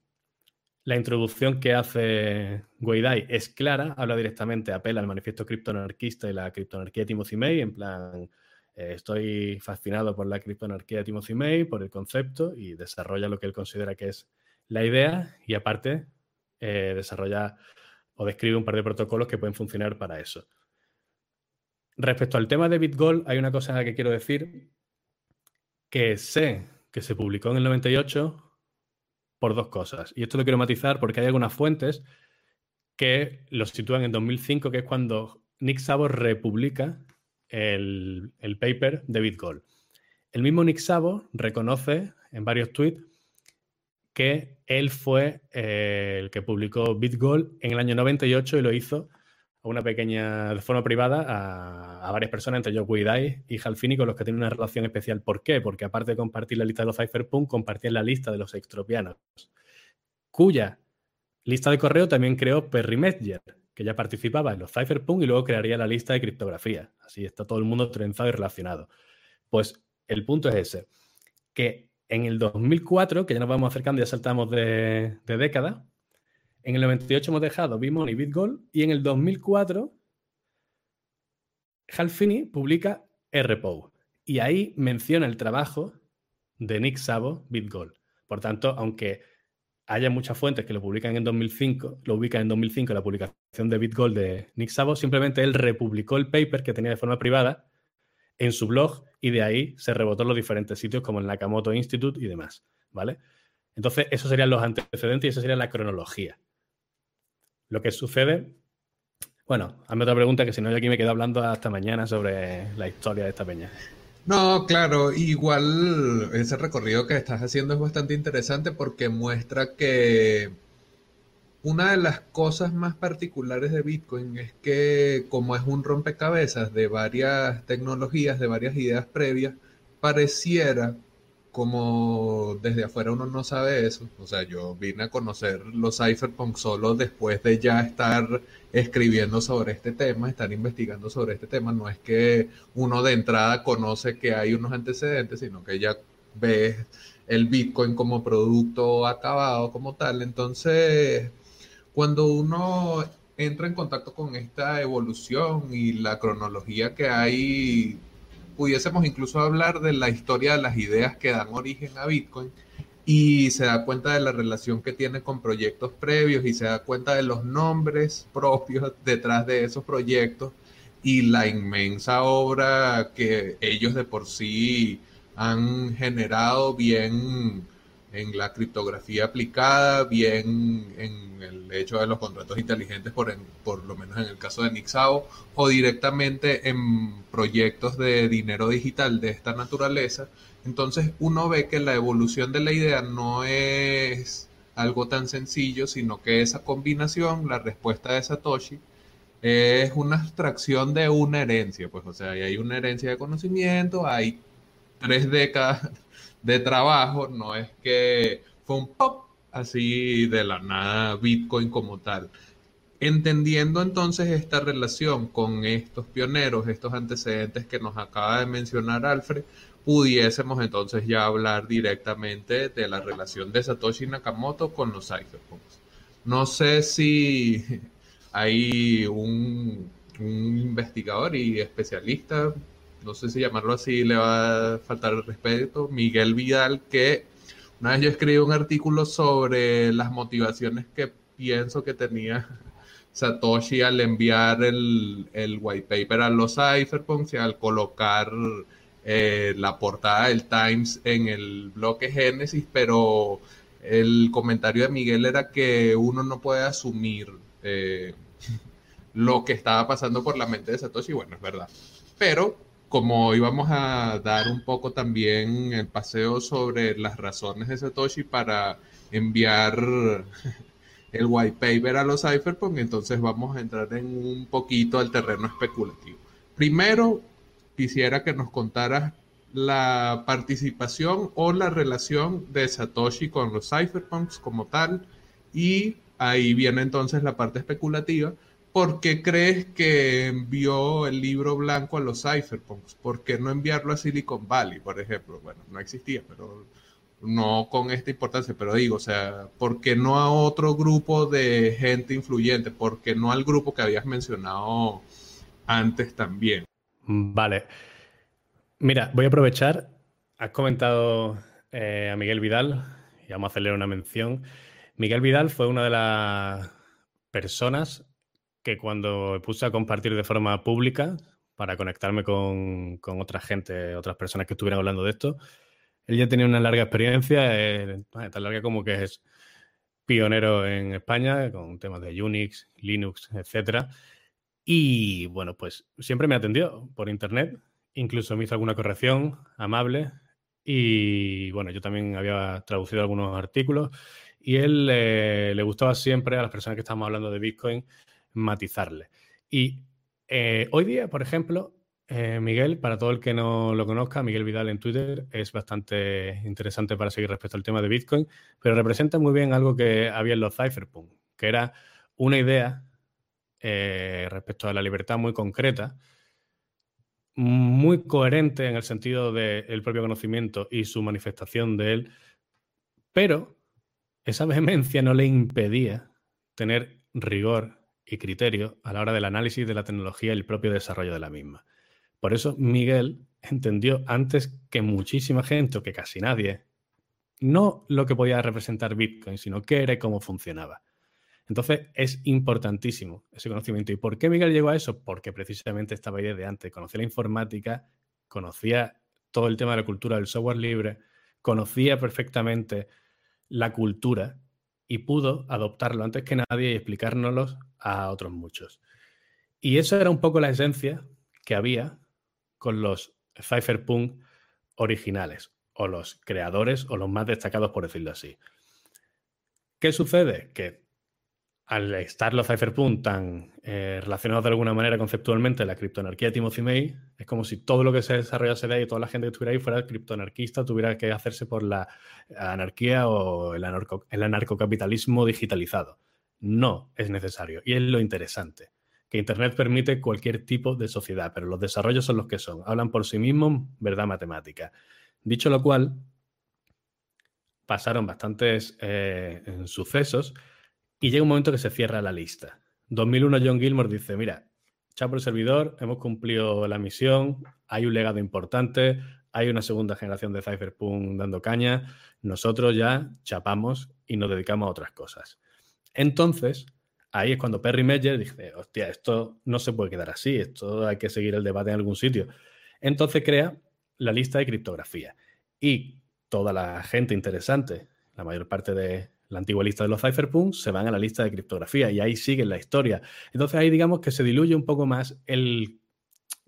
la introducción que hace Weidai es clara, habla directamente, apela al manifiesto criptoanarquista y la criptoanarquía de Timothy May, en plan, eh, estoy fascinado por la criptoanarquía de Timothy May, por el concepto y desarrolla lo que él considera que es la idea y aparte eh, desarrolla o describe un par de protocolos que pueden funcionar para eso. Respecto al tema de BitGold, hay una cosa que quiero decir que sé que se publicó en el 98 por dos cosas. Y esto lo quiero matizar porque hay algunas fuentes que lo sitúan en 2005, que es cuando Nick Szabo republica el, paper de BitGold. El mismo Nick Szabo reconoce en varios tweets que él fue eh, el que publicó BitGold en el año 98 y lo hizo a una pequeña, de forma privada, a, varias personas, entre ellos Guidai y Halfini, con los que tiene una relación especial. ¿Por qué? Porque aparte de compartir la lista de los cypherpunk, compartían la lista de los extropianos, cuya lista de correo también creó Perry Mesger, que ya participaba en los cypherpunk y luego crearía la lista de criptografía. Así está todo el mundo trenzado y relacionado. Pues el punto es ese, que en el 2004, que ya nos vamos acercando, ya saltamos de, década, en el 98 hemos dejado Bitmon y BitGold y en el 2004 Hal Finney publica RPO y ahí menciona el trabajo de Nick Szabo, BitGold. Por tanto, aunque haya muchas fuentes que lo publican en 2005, lo ubican en 2005 la publicación de BitGold de Nick Szabo, simplemente él republicó el paper que tenía de forma privada en su blog y de ahí se rebotó en los diferentes sitios como el Nakamoto Institute y demás, ¿vale? Entonces, esos serían los antecedentes y esa sería la cronología. Lo que sucede, bueno, hazme otra pregunta que si no yo aquí me quedo hablando hasta mañana sobre la historia de esta peña. No, claro, igual ese recorrido que estás haciendo es bastante interesante porque muestra que una de las cosas más particulares de Bitcoin es que como es un rompecabezas de varias tecnologías, de varias ideas previas, pareciera como desde afuera uno no sabe eso. O sea, yo vine a conocer los cypherpunk solo después de ya estar escribiendo sobre este tema, estar investigando sobre este tema. No es que uno de entrada conoce que hay unos antecedentes, sino que ya ves el Bitcoin como producto acabado como tal. Entonces, cuando uno entra en contacto con esta evolución y la cronología que hay pudiésemos incluso hablar de la historia de las ideas que dan origen a Bitcoin y se da cuenta de la relación que tiene con proyectos previos y se da cuenta de los nombres propios detrás de esos proyectos y la inmensa obra que ellos de por sí han generado bien en la criptografía aplicada, bien en el hecho de los contratos inteligentes, por, por lo menos en el caso de Nixao, o directamente en proyectos de dinero digital de esta naturaleza. Entonces uno ve que la evolución de la idea no es algo tan sencillo, sino que esa combinación, la respuesta de Satoshi, es una abstracción de una herencia, pues o sea, hay una herencia de conocimiento, hay tres décadas de trabajo, no es que fue un pop así de la nada Bitcoin como tal. Entendiendo entonces esta relación con estos pioneros, estos antecedentes que nos acaba de mencionar Alfred, pudiésemos entonces ya hablar directamente de la relación de Satoshi Nakamoto con los cypherpunks. No sé si hay un, un investigador y especialista no sé si llamarlo así le va a faltar el respeto, Miguel Vidal, que una vez yo escribí un artículo sobre las motivaciones que pienso que tenía *laughs* Satoshi al enviar el, white paper a los cypherpunks y al colocar eh, la portada del Times en el bloque Génesis, pero el comentario de Miguel era que uno no puede asumir eh, *laughs* lo que estaba pasando por la mente de Satoshi, bueno, es verdad. Pero como íbamos a dar un poco también el paseo sobre las razones de Satoshi para enviar *laughs* el white paper a los cypherpunk, entonces vamos a entrar en un poquito al terreno especulativo. Primero, quisiera que nos contaras la participación o la relación de Satoshi con los cypherpunks como tal, y ahí viene entonces la parte especulativa. ¿Por qué crees que envió el libro blanco a los cypherpunks? ¿Por qué no enviarlo a Silicon Valley, por ejemplo? Bueno, no existía, pero no con esta importancia, pero digo, o sea, ¿por qué no a otro grupo de gente influyente? ¿Por qué no al grupo que habías mencionado antes también? Vale. Mira, voy a aprovechar. Has comentado eh, a Miguel Vidal y vamos a hacerle una mención. Miguel Vidal fue una de las personas que cuando puse a compartir de forma pública para conectarme con, con otra gente, otras personas que estuvieran hablando de esto, él ya tenía una larga experiencia, eh, tan larga como que es pionero en España con temas de Unix, Linux, etc. Y bueno, pues siempre me atendió por internet, incluso me hizo alguna corrección amable y bueno, yo también había traducido algunos artículos y él eh, le gustaba siempre a las personas que estamos hablando de Bitcoin matizarle. Y eh, hoy día, por ejemplo, eh, Miguel, para todo el que no lo conozca, Miguel Vidal en Twitter es bastante interesante para seguir respecto al tema de Bitcoin, pero representa muy bien algo que había en los cypherpunk, que era una idea eh, respecto a la libertad muy concreta, muy coherente en el sentido del propio conocimiento y su manifestación de él, pero esa vehemencia no le impedía tener rigor y criterio a la hora del análisis de la tecnología y el propio desarrollo de la misma. Por eso Miguel entendió antes que muchísima gente, o que casi nadie, no lo que podía representar Bitcoin, sino qué era y cómo funcionaba. Entonces es importantísimo ese conocimiento. ¿Y por qué Miguel llegó a eso? Porque precisamente estaba ahí desde antes. Conocía la informática, conocía todo el tema de la cultura del software libre, conocía perfectamente la cultura y pudo adoptarlo antes que nadie y explicárnoslo a otros muchos. Y eso era un poco la esencia que había con los cypherpunk originales, o los creadores, o los más destacados, por decirlo así. ¿Qué sucede? Que al estar los cypherpunk tan eh, relacionados de alguna manera conceptualmente la criptoanarquía de Timothy May, es como si todo lo que se desarrollase de ahí, toda la gente que estuviera ahí fuera criptoanarquista, tuviera que hacerse por la anarquía o el, el anarcocapitalismo digitalizado. No es necesario. Y es lo interesante que Internet permite cualquier tipo de sociedad, pero los desarrollos son los que son. Hablan por sí mismos, verdad matemática. Dicho lo cual, pasaron bastantes eh, sucesos y llega un momento que se cierra la lista. 2001 John Gilmore dice, mira, chao el servidor, hemos cumplido la misión, hay un legado importante, hay una segunda generación de Cypherpunk dando caña, nosotros ya chapamos y nos dedicamos a otras cosas. Entonces, ahí es cuando Perry Meyer dice, hostia, esto no se puede quedar así, esto hay que seguir el debate en algún sitio. Entonces crea la lista de criptografía y toda la gente interesante, la mayor parte de la antigua lista de los cypherpunks, se van a la lista de criptografía y ahí siguen la historia. Entonces ahí digamos que se diluye un poco más el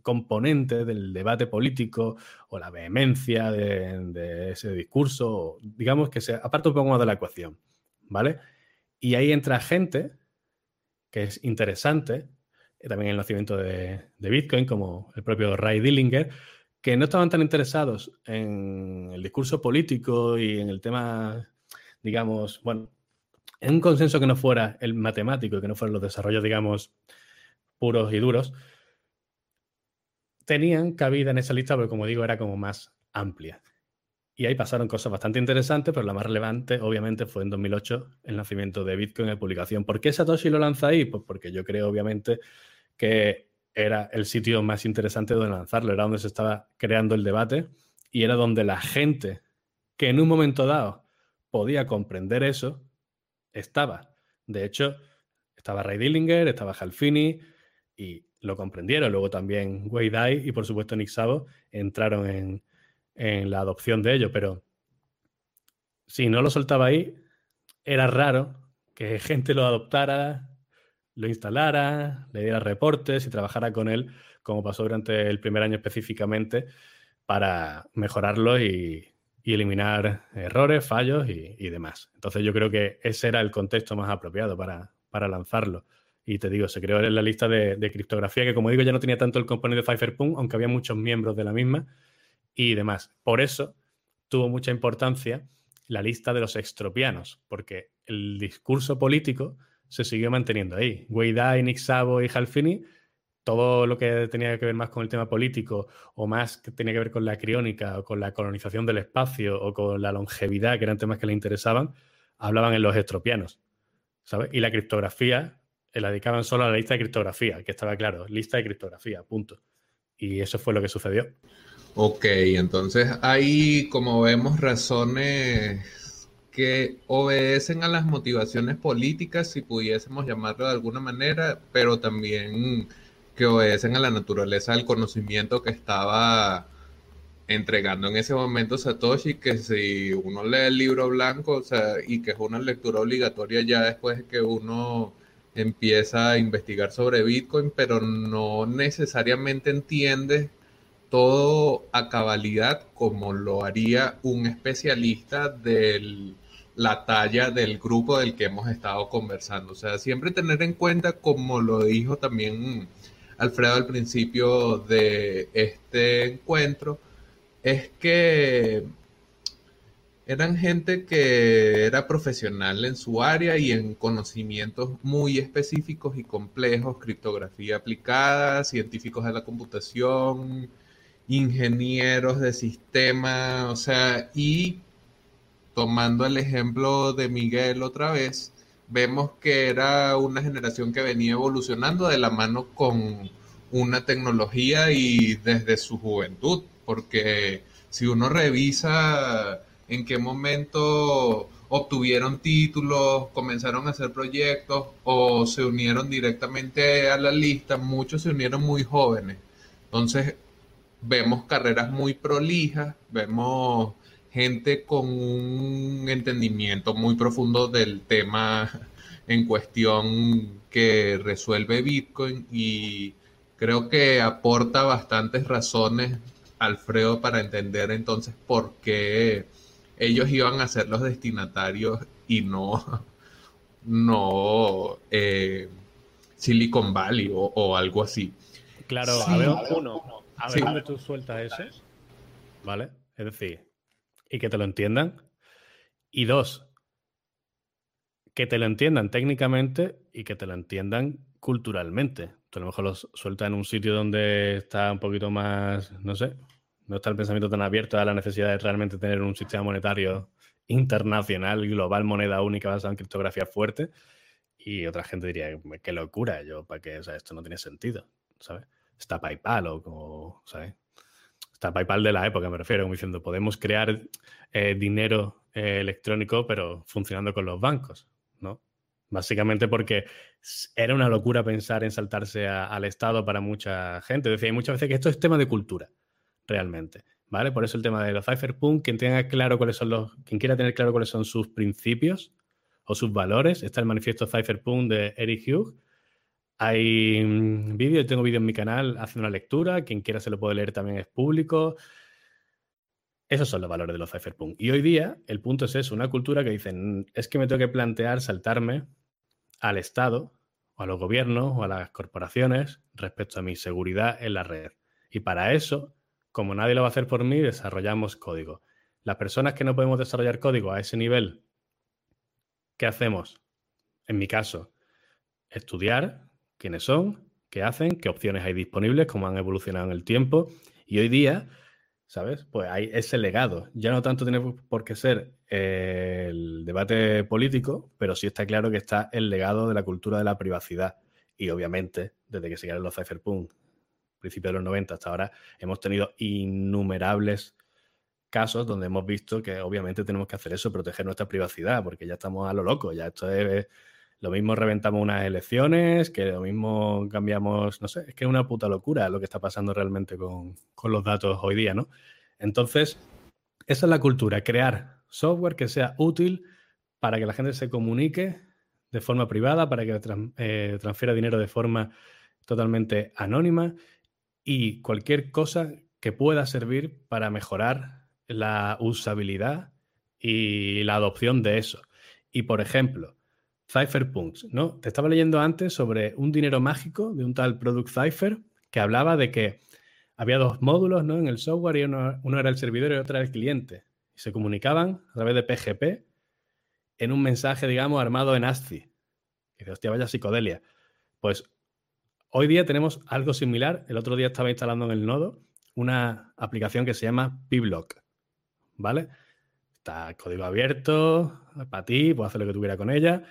componente del debate político o la vehemencia de, ese discurso, digamos que se aparta un poco más de la ecuación, ¿vale? Y ahí entra gente que es interesante, eh, también el nacimiento de, Bitcoin, como el propio Ray Dillinger, que no estaban tan interesados en el discurso político y en el tema, digamos, bueno, en un consenso que no fuera el matemático que no fueran los desarrollos, digamos, puros y duros, tenían cabida en esa lista, pero como digo, era como más amplia. Y ahí pasaron cosas bastante interesantes, pero la más relevante, obviamente, fue en 2008 el nacimiento de Bitcoin en publicación. ¿Por qué Satoshi lo lanza ahí? Pues porque yo creo, obviamente, que era el sitio más interesante donde lanzarlo, era donde se estaba creando el debate y era donde la gente que en un momento dado podía comprender eso, estaba. De hecho, estaba Ray Dillinger, estaba Halfini y lo comprendieron. Luego también Wei Dai y por supuesto Nick Szabo entraron en, en la adopción de ello, pero si no lo soltaba ahí, era raro que *laughs* gente lo adoptara, lo instalara, le diera reportes y trabajara con él, como pasó durante el primer año específicamente, para mejorarlo y, eliminar errores, fallos y, demás. Entonces yo creo que ese era el contexto más apropiado para, para lanzarlo. Y te digo, se creó en la lista de, criptografía, que como digo ya no tenía tanto el componente de Cypherpunk, aunque había muchos miembros de la misma y demás. Por eso tuvo mucha importancia la lista de los extropianos, porque el discurso político se siguió manteniendo ahí. Guaidó, Nick Szabo y Halfini, todo lo que tenía que ver más con el tema político o más que tenía que ver con la criónica o con la colonización del espacio o con la longevidad, que eran temas que le interesaban, hablaban en los extropianos. ¿sabes? Y la criptografía eh, la dedicaban solo a la lista de criptografía, que estaba claro, lista de criptografía, punto. Y eso fue lo que sucedió. Ok, entonces hay, como vemos, razones que obedecen a las motivaciones políticas, si pudiésemos llamarlo de alguna manera, pero también que obedecen a la naturaleza del conocimiento que estaba entregando en ese momento Satoshi, que si uno lee el libro blanco, o sea, y que es una lectura obligatoria ya después de que uno empieza a investigar sobre Bitcoin, pero no necesariamente entiende todo a cabalidad como lo haría un especialista de la talla del grupo del que hemos estado conversando. O sea, siempre tener en cuenta, como lo dijo también Alfredo al principio de este encuentro, es que eran gente que era profesional en su área y en conocimientos muy específicos y complejos, criptografía aplicada, científicos de la computación, ingenieros de sistema, o sea, y tomando el ejemplo de Miguel otra vez, vemos que era una generación que venía evolucionando de la mano con una tecnología y desde su juventud, porque si uno revisa en qué momento obtuvieron títulos, comenzaron a hacer proyectos o se unieron directamente a la lista, muchos se unieron muy jóvenes. Entonces, vemos carreras muy prolijas, vemos gente con un entendimiento muy profundo del tema en cuestión que resuelve Bitcoin y creo que aporta bastantes razones, Alfredo, para entender entonces por qué ellos iban a ser los destinatarios y no, no eh, Silicon Valley o, algo así. Claro, a ver, uno, a ver dónde tú sueltas ese, ¿vale? Es decir, y que te lo entiendan. Y dos, que te lo entiendan técnicamente y que te lo entiendan culturalmente. Tú a lo mejor lo sueltas en un sitio donde está un poquito más, no sé, no está el pensamiento tan abierto a la necesidad de realmente tener un sistema monetario internacional, global, moneda única basada en criptografía fuerte. Y otra gente diría, qué locura, yo, ¿para qué? O sea, esto no tiene sentido, ¿sabes? Está PayPal o como, ¿sabes? Está PayPal de la época, me refiero, como diciendo, podemos crear eh, dinero eh, electrónico, pero funcionando con los bancos, ¿no? Básicamente porque era una locura pensar en saltarse al Estado para mucha gente. Decía, hay muchas veces que esto es tema de cultura, realmente. ¿Vale? Por eso el tema de los cypherpunk, quien tenga claro cuáles son los, quien quiera tener claro cuáles son sus principios o sus valores, está el manifiesto cypherpunk de Eric Hughes, hay vídeo, tengo vídeo en mi canal, hace una lectura, quien quiera se lo puede leer también es público. Esos son los valores de los cypherpunk. Y hoy día el punto es eso, una cultura que dicen, es que me tengo que plantear saltarme al Estado o a los gobiernos o a las corporaciones respecto a mi seguridad en la red. Y para eso, como nadie lo va a hacer por mí, desarrollamos código. Las personas que no podemos desarrollar código a ese nivel, ¿qué hacemos? En mi caso, estudiar, quiénes son, qué hacen, qué opciones hay disponibles, cómo han evolucionado en el tiempo. Y hoy día, ¿sabes? Pues hay ese legado. Ya no tanto tiene por qué ser eh, el debate político, pero sí está claro que está el legado de la cultura de la privacidad. Y obviamente, desde que se crearon los cypherpunk, principios de los 90 hasta ahora, hemos tenido innumerables casos donde hemos visto que obviamente tenemos que hacer eso, proteger nuestra privacidad, porque ya estamos a lo loco, ya esto es lo mismo reventamos unas elecciones, que lo mismo cambiamos, no sé, es que es una puta locura lo que está pasando realmente con, los datos hoy día, ¿no? Entonces, esa es la cultura, crear software que sea útil para que la gente se comunique de forma privada, para que eh, transfiera dinero de forma totalmente anónima y cualquier cosa que pueda servir para mejorar la usabilidad y la adopción de eso. Y por ejemplo, Cypherpunks, ¿no? Te estaba leyendo antes sobre un dinero mágico de un tal Product Cypher que hablaba de que había dos módulos ¿no? en el software y uno, era el servidor y otro era el cliente. Y se comunicaban a través de PGP en un mensaje, digamos, armado en ASCII. Dice, hostia, vaya psicodelia. Pues hoy día tenemos algo similar. El otro día estaba instalando en el nodo una aplicación que se llama Pblock. ¿Vale? Está código abierto para ti, puedes hacer lo que tú quieras con ella.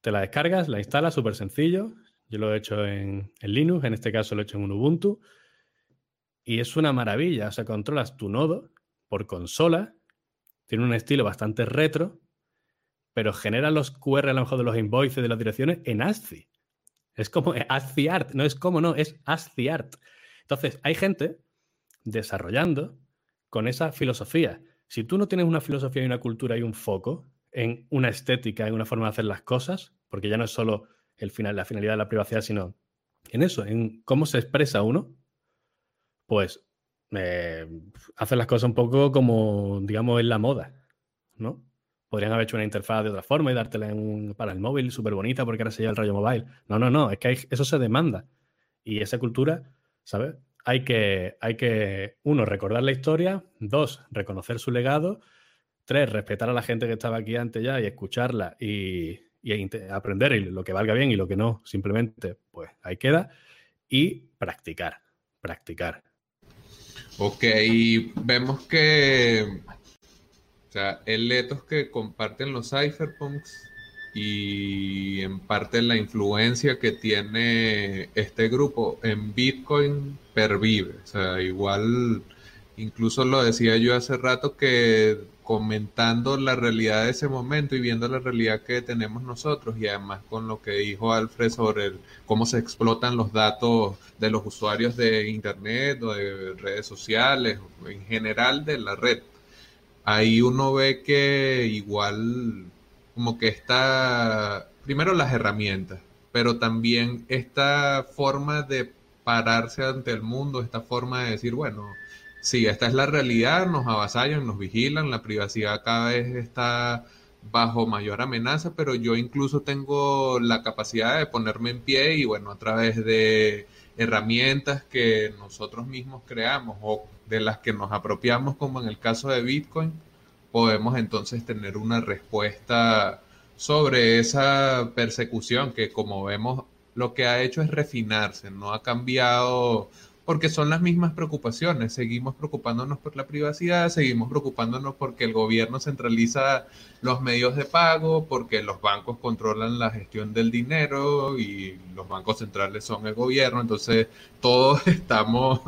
Te la descargas, la instalas, súper sencillo. Yo lo he hecho en, Linux, en este caso lo he hecho en un Ubuntu. Y es una maravilla. O sea, controlas tu nodo por consola. Tiene un estilo bastante retro, pero genera los QR a lo mejor de los invoices de las direcciones en ASCII. Es como ASCII Art, no es como no, es ASCII Art. Entonces, hay gente desarrollando con esa filosofía. Si tú no tienes una filosofía y una cultura y un foco, en una estética, en una forma de hacer las cosas, porque ya no es solo el final, la finalidad de la privacidad, sino en eso, en cómo se expresa uno, pues eh, hace las cosas un poco como, digamos, en la moda, ¿no? Podrían haber hecho una interfaz de otra forma y dártela para el móvil súper bonita porque ahora se lleva el rollo mobile. No, no, no, es que eso se demanda. Y esa cultura, ¿sabes? Hay que, hay que, uno, recordar la historia, dos, reconocer su legado Tres, respetar a la gente que estaba aquí antes ya y escucharla y, aprender y lo que valga bien y lo que no, simplemente, pues ahí queda. Y practicar, practicar. Ok, y vemos que, o sea, el ethos que comparten los cypherpunks y en parte la influencia que tiene este grupo en Bitcoin pervive. O sea, igual, incluso lo decía yo hace rato que comentando la realidad de ese momento y viendo la realidad que tenemos nosotros y además con lo que dijo Alfred sobre cómo se explotan los datos de los usuarios de internet o de redes sociales, en general de la red. Ahí uno ve que igual como que está, primero las herramientas, pero también esta forma de pararse ante el mundo, esta forma de decir, bueno, Sí, esta es la realidad, nos avasallan, nos vigilan, la privacidad cada vez está bajo mayor amenaza, pero yo incluso tengo la capacidad de ponerme en pie y bueno, a través de herramientas que nosotros mismos creamos o de las que nos apropiamos, como en el caso de Bitcoin, podemos entonces tener una respuesta sobre esa persecución que como vemos lo que ha hecho es refinarse, no ha cambiado porque son las mismas preocupaciones. Seguimos preocupándonos por la privacidad, seguimos preocupándonos porque el gobierno centraliza los medios de pago, porque los bancos controlan la gestión del dinero y los bancos centrales son el gobierno. Entonces, todos *laughs* estamos,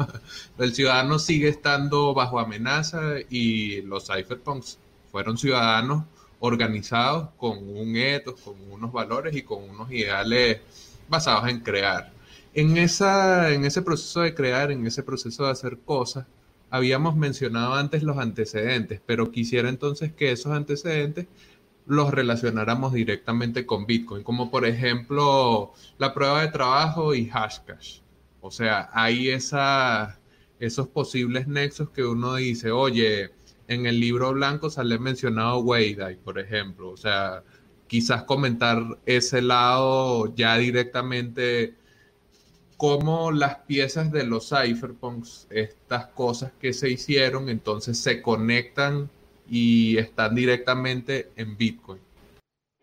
el ciudadano sigue estando bajo amenaza y los cypherpunks fueron ciudadanos organizados con un ethos, con unos valores y con unos ideales basados en crear en, esa, en ese proceso de crear, en ese proceso de hacer cosas, habíamos mencionado antes los antecedentes, pero quisiera entonces que esos antecedentes los relacionáramos directamente con Bitcoin, como por ejemplo la prueba de trabajo y Hashcash. O sea, hay esa, esos posibles nexos que uno dice, oye, en el libro blanco sale mencionado Weidai, por ejemplo. O sea, quizás comentar ese lado ya directamente cómo las piezas de los cypherpunks, estas cosas que se hicieron, entonces se conectan y están directamente en Bitcoin.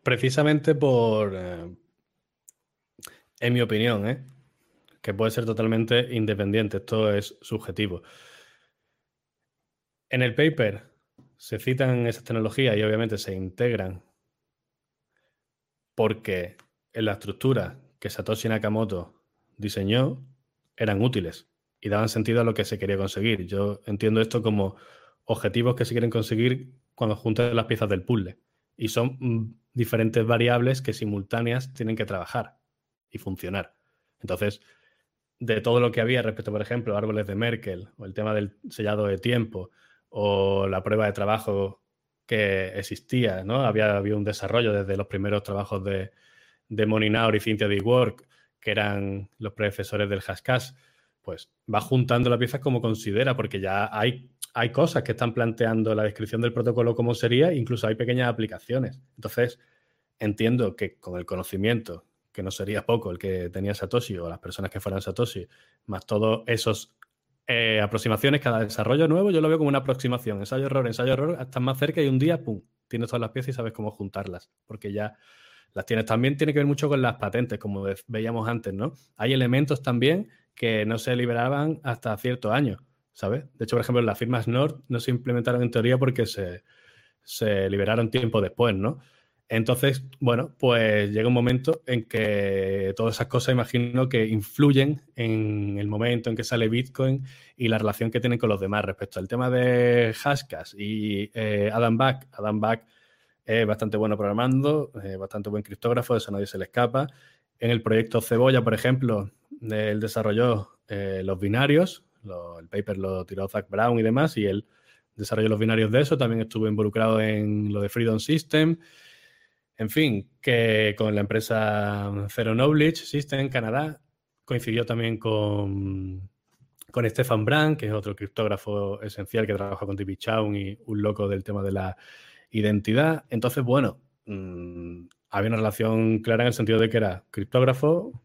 Precisamente por, eh, en mi opinión, ¿eh? que puede ser totalmente independiente, esto es subjetivo. En el paper se citan esas tecnologías y obviamente se integran porque en la estructura que Satoshi Nakamoto diseñó eran útiles y daban sentido a lo que se quería conseguir. Yo entiendo esto como objetivos que se quieren conseguir cuando juntas las piezas del puzzle. Y son diferentes variables que simultáneas tienen que trabajar y funcionar. Entonces, de todo lo que había respecto, por ejemplo, árboles de Merkel o el tema del sellado de tiempo o la prueba de trabajo que existía, ¿no? Había habido un desarrollo desde los primeros trabajos de, de y Cynthia de Work, que eran los predecesores del Haskell, pues va juntando las piezas como considera, porque ya hay, hay cosas que están planteando la descripción del protocolo como sería, incluso hay pequeñas aplicaciones. Entonces, entiendo que con el conocimiento, que no sería poco el que tenía Satoshi o las personas que fueran Satoshi, más todos esos eh, aproximaciones, cada desarrollo nuevo, yo lo veo como una aproximación, ensayo, error, ensayo, error, estás más cerca y un día, pum, tienes todas las piezas y sabes cómo juntarlas, porque ya las tienes. También tiene que ver mucho con las patentes, como veíamos antes, ¿no? Hay elementos también que no se liberaban hasta cierto año, ¿sabes? De hecho, por ejemplo, las firmas Nord no se implementaron en teoría porque se, se liberaron tiempo después, ¿no? Entonces, bueno, pues llega un momento en que todas esas cosas imagino que influyen en el momento en que sale Bitcoin y la relación que tienen con los demás respecto al tema de Hashcash y eh, Adam Back. Adam Back es bastante bueno programando, eh, bastante buen criptógrafo, eso nadie se le escapa. En el proyecto Cebolla, por ejemplo, él desarrolló eh, los binarios, el paper lo tiró Zach Brown y demás, y él desarrolló los binarios de eso, también estuvo involucrado en lo de Freedom System. En fin, que con la empresa Zero Knowledge System en Canadá coincidió también con, con Stefan Brand, que es otro criptógrafo esencial que trabaja con Tippy Chown y un loco del tema de la identidad. Entonces, bueno, mmm, había una relación clara en el sentido de que era criptógrafo,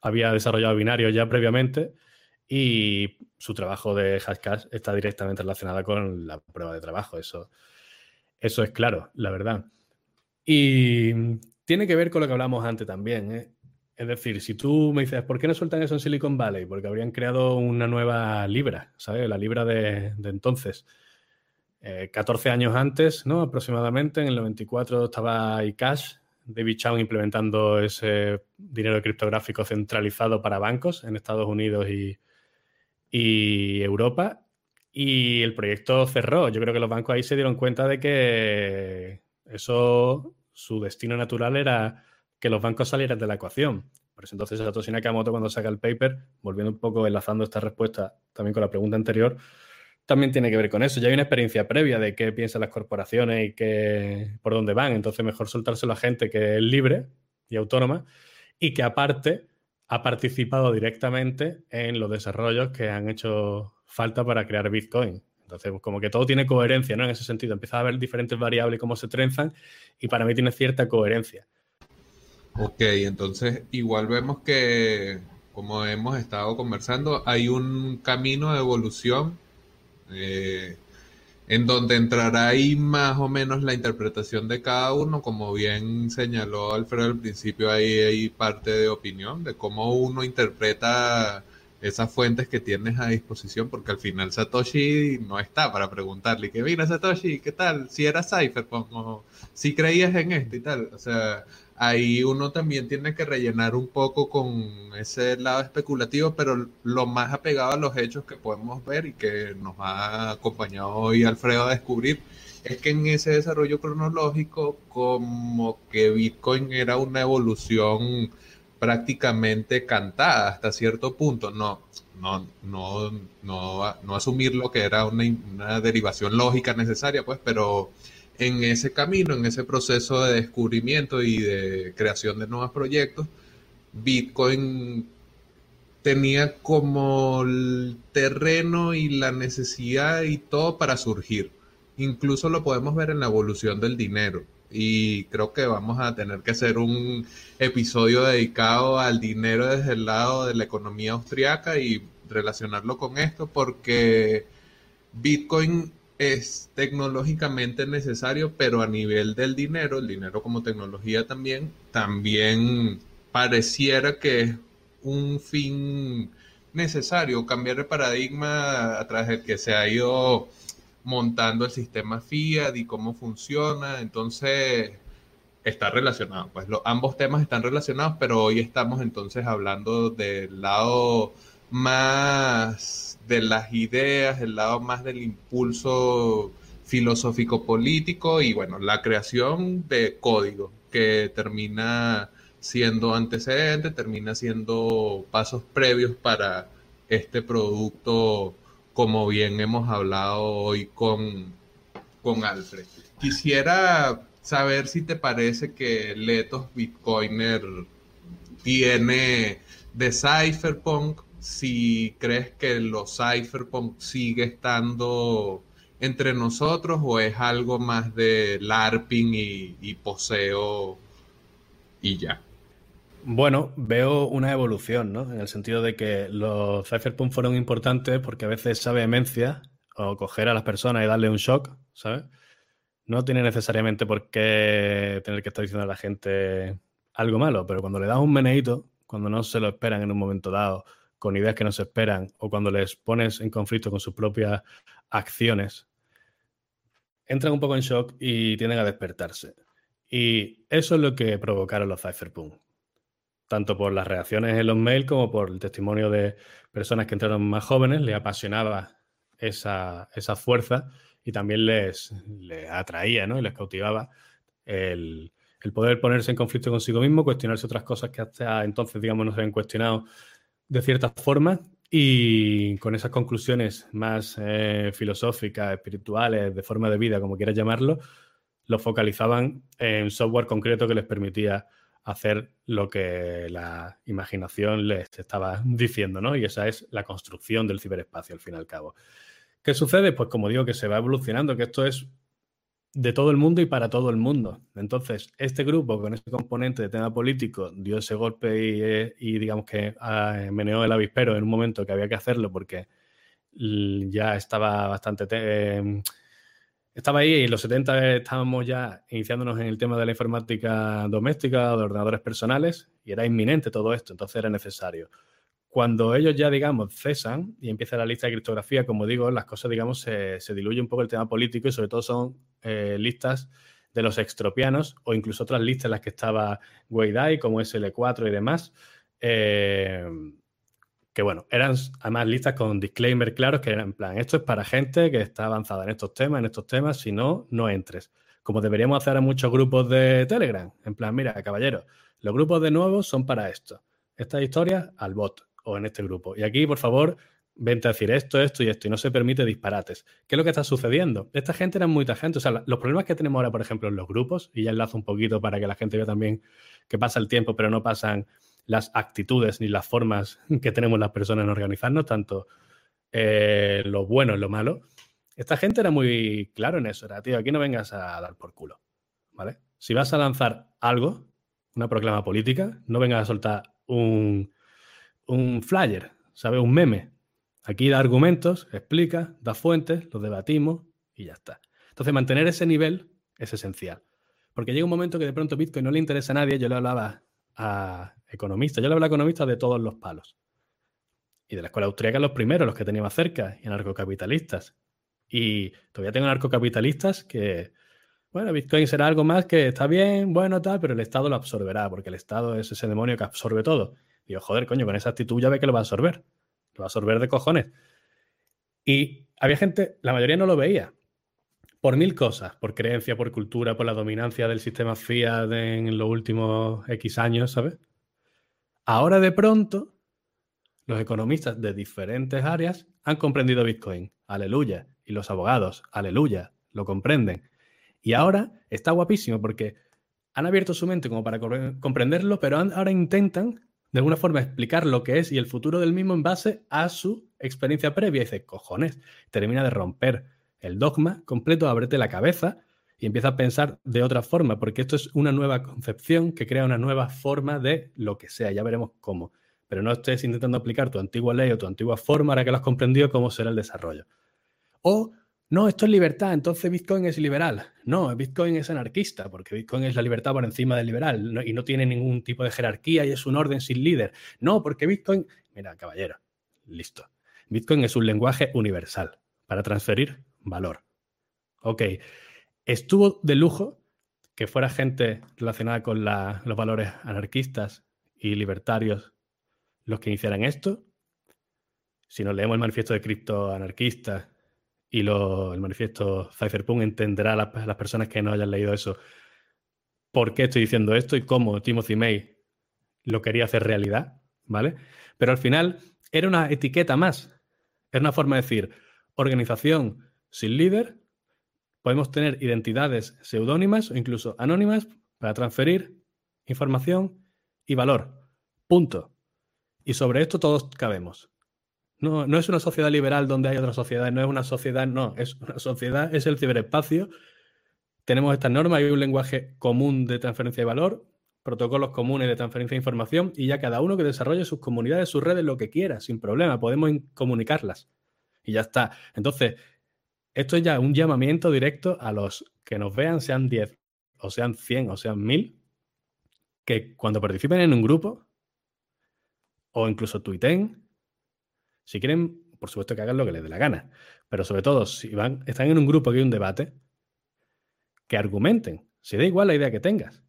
había desarrollado binario ya previamente y su trabajo de Hashcash está directamente relacionado con la prueba de trabajo. Eso, eso es claro, la verdad. Y tiene que ver con lo que hablamos antes también. ¿eh? Es decir, si tú me dices, ¿por qué no sueltan eso en Silicon Valley? Porque habrían creado una nueva libra, ¿sabes? La libra de, de entonces. 14 eh, años antes, ¿no? Aproximadamente, en el 94 estaba iCash, David Chow implementando ese dinero criptográfico centralizado para bancos en Estados Unidos y, y Europa. Y el proyecto cerró. Yo creo que los bancos ahí se dieron cuenta de que eso, su destino natural era que los bancos salieran de la ecuación. Por eso entonces Satoshi Nakamoto cuando saca el paper, volviendo un poco enlazando esta respuesta también con la pregunta anterior, también tiene que ver con eso. Ya hay una experiencia previa de qué piensan las corporaciones y qué, por dónde van. Entonces, mejor soltárselo a gente que es libre y autónoma y que aparte ha participado directamente en los desarrollos que han hecho falta para crear Bitcoin. Entonces, pues, como que todo tiene coherencia, ¿no? En ese sentido, empieza a ver diferentes variables cómo se trenzan y para mí tiene cierta coherencia. Ok, entonces igual vemos que, como hemos estado conversando, hay un camino de evolución eh, en donde entrará ahí más o menos la interpretación de cada uno, como bien señaló Alfredo al principio, ahí hay parte de opinión de cómo uno interpreta esas fuentes que tienes a disposición, porque al final Satoshi no está para preguntarle que mira Satoshi, ¿qué tal? Si era Cypherpunk o si creías en esto y tal. O sea, ahí uno también tiene que rellenar un poco con ese lado especulativo, pero lo más apegado a los hechos que podemos ver y que nos ha acompañado hoy Alfredo a descubrir, es que en ese desarrollo cronológico como que Bitcoin era una evolución prácticamente cantada hasta cierto punto, no, no, no, no, no asumir lo que era una, una derivación lógica necesaria, pues, pero en ese camino, en ese proceso de descubrimiento y de creación de nuevos proyectos, Bitcoin tenía como el terreno y la necesidad y todo para surgir. Incluso lo podemos ver en la evolución del dinero. Y creo que vamos a tener que hacer un episodio dedicado al dinero desde el lado de la economía austriaca y relacionarlo con esto porque Bitcoin es tecnológicamente necesario, pero a nivel del dinero, el dinero como tecnología también, también pareciera que es un fin necesario, cambiar el paradigma a través del que se ha ido montando el sistema Fiat y cómo funciona, entonces está relacionado, pues ambos temas están relacionados, pero hoy estamos entonces hablando del lado más de las ideas, el lado más del impulso filosófico-político y bueno, la creación de código que termina siendo antecedente, termina siendo pasos previos para este producto, como bien hemos hablado hoy con, con Alfred. Quisiera saber si te parece que Letos Bitcoiner tiene de Cypherpunk, si crees que los Cypherpunk sigue estando entre nosotros o es algo más de LARPing y, y poseo y ya. Bueno, veo una evolución, ¿no? En el sentido de que los cypherpunk fueron importantes porque a veces esa vehemencia o coger a las personas y darle un shock, ¿sabes? No tiene necesariamente por qué tener que estar diciendo a la gente algo malo, pero cuando le das un meneito, cuando no se lo esperan en un momento dado, con ideas que no se esperan, o cuando les pones en conflicto con sus propias acciones, entran un poco en shock y tienden a despertarse. Y eso es lo que provocaron los cypherpunk tanto por las reacciones en los mails como por el testimonio de personas que entraron más jóvenes, les apasionaba esa, fuerza y también les, atraía ¿no? y les cautivaba el, poder ponerse en conflicto consigo mismo, cuestionarse otras cosas que hasta entonces, digamos, no se habían cuestionado de cierta forma y con esas conclusiones más eh, filosóficas, espirituales, de forma de vida, como quieras llamarlo, lo focalizaban en software concreto que les permitía hacer lo que la imaginación les estaba diciendo, ¿no? Y esa es la construcción del ciberespacio, al fin y al cabo. ¿Qué sucede? Pues como digo, que se va evolucionando, que esto es de todo el mundo y para todo el mundo. Entonces, este grupo con ese componente de tema político dio ese golpe y, digamos que ah, meneó el avispero en un momento que había que hacerlo porque ya estaba bastante... Em, estaba ahí y en los 70 estábamos ya iniciándonos en el tema de la informática doméstica, de ordenadores personales, y era inminente todo esto, entonces era necesario. Cuando ellos ya, digamos, cesan y empieza la lista de criptografía, como digo, las cosas, digamos, se, diluye un poco el tema político y sobre todo son eh, listas de los extropianos o incluso otras listas en las que estaba Weidai, como SL4 y demás. Eh, que bueno, eran además listas con disclaimer claros que eran en plan, esto es para gente que está avanzada en estos temas, en estos temas, si no, no entres. Como deberíamos hacer a muchos grupos de Telegram, en plan, mira, caballero, los grupos de nuevos son para esto. Estas historias al bot o en este grupo. Y aquí, por favor, vente a decir esto, esto y esto, y no se permite disparates. ¿Qué es lo que está sucediendo? Esta gente era muy gente. O sea, los problemas que tenemos ahora, por ejemplo, en los grupos, y ya enlazo un poquito para que la gente vea también que pasa el tiempo, pero no pasan las actitudes ni las formas que tenemos las personas en organizarnos, tanto eh, lo bueno y lo malo. Esta gente era muy claro en eso, era, tío, aquí no vengas a dar por culo, ¿vale? Si vas a lanzar algo, una proclama política, no vengas a soltar un, un flyer, ¿sabes? Un meme. Aquí da argumentos, explica, da fuentes, los debatimos y ya está. Entonces, mantener ese nivel es esencial. Porque llega un momento que de pronto Bitcoin no le interesa a nadie. Yo le hablaba a economistas. Yo le hablo a economistas de todos los palos. Y de la escuela austríaca los primeros, los que tenía más cerca, y anarcocapitalistas. Y todavía tengo anarcocapitalistas que, bueno, Bitcoin será algo más que está bien, bueno, tal, pero el Estado lo absorberá, porque el Estado es ese demonio que absorbe todo. Y yo, joder, coño, con esa actitud ya ve que lo va a absorber. Lo va a absorber de cojones. Y había gente, la mayoría no lo veía por mil cosas, por creencia, por cultura, por la dominancia del sistema fiat en los últimos X años, ¿sabes? Ahora de pronto, los economistas de diferentes áreas han comprendido Bitcoin, aleluya, y los abogados, aleluya, lo comprenden. Y ahora está guapísimo porque han abierto su mente como para comprenderlo, pero ahora intentan de alguna forma explicar lo que es y el futuro del mismo en base a su experiencia previa. Y dice, cojones, termina de romper el dogma completo, ábrete la cabeza y empieza a pensar de otra forma, porque esto es una nueva concepción que crea una nueva forma de lo que sea, ya veremos cómo. Pero no estés intentando aplicar tu antigua ley o tu antigua forma, ahora que lo has comprendido, cómo será el desarrollo. O, no, esto es libertad, entonces Bitcoin es liberal. No, Bitcoin es anarquista, porque Bitcoin es la libertad por encima del liberal y no tiene ningún tipo de jerarquía y es un orden sin líder. No, porque Bitcoin, mira, caballero, listo. Bitcoin es un lenguaje universal para transferir valor. Ok, estuvo de lujo que fuera gente relacionada con los valores anarquistas y libertarios los que iniciaran esto. Si nos leemos el manifiesto de criptoanarquistas y el manifiesto Cypherpunk entenderá a las, personas que no hayan leído eso por qué estoy diciendo esto y cómo Timothy May lo quería hacer realidad, ¿vale? Pero al final era una etiqueta más. Era una forma de decir, organización sin líder, podemos tener identidades seudónimas o incluso anónimas para transferir información y valor. Punto. Y sobre esto todos cabemos. No, no es una sociedad liberal donde hay otra sociedad, no es una sociedad, no, es una sociedad, es el ciberespacio. Tenemos estas normas, hay un lenguaje común de transferencia de valor, protocolos comunes de transferencia de información y ya cada uno que desarrolle sus comunidades, sus redes, lo que quiera, sin problema, podemos comunicarlas. Y ya está. Entonces, esto es ya un llamamiento directo a los que nos vean, sean 10 o sean 100 o sean 1000, que cuando participen en un grupo o incluso tuiten, si quieren, por supuesto que hagan lo que les dé la gana, pero sobre todo si van, están en un grupo que hay un debate, que argumenten. Si da igual la idea que tengas,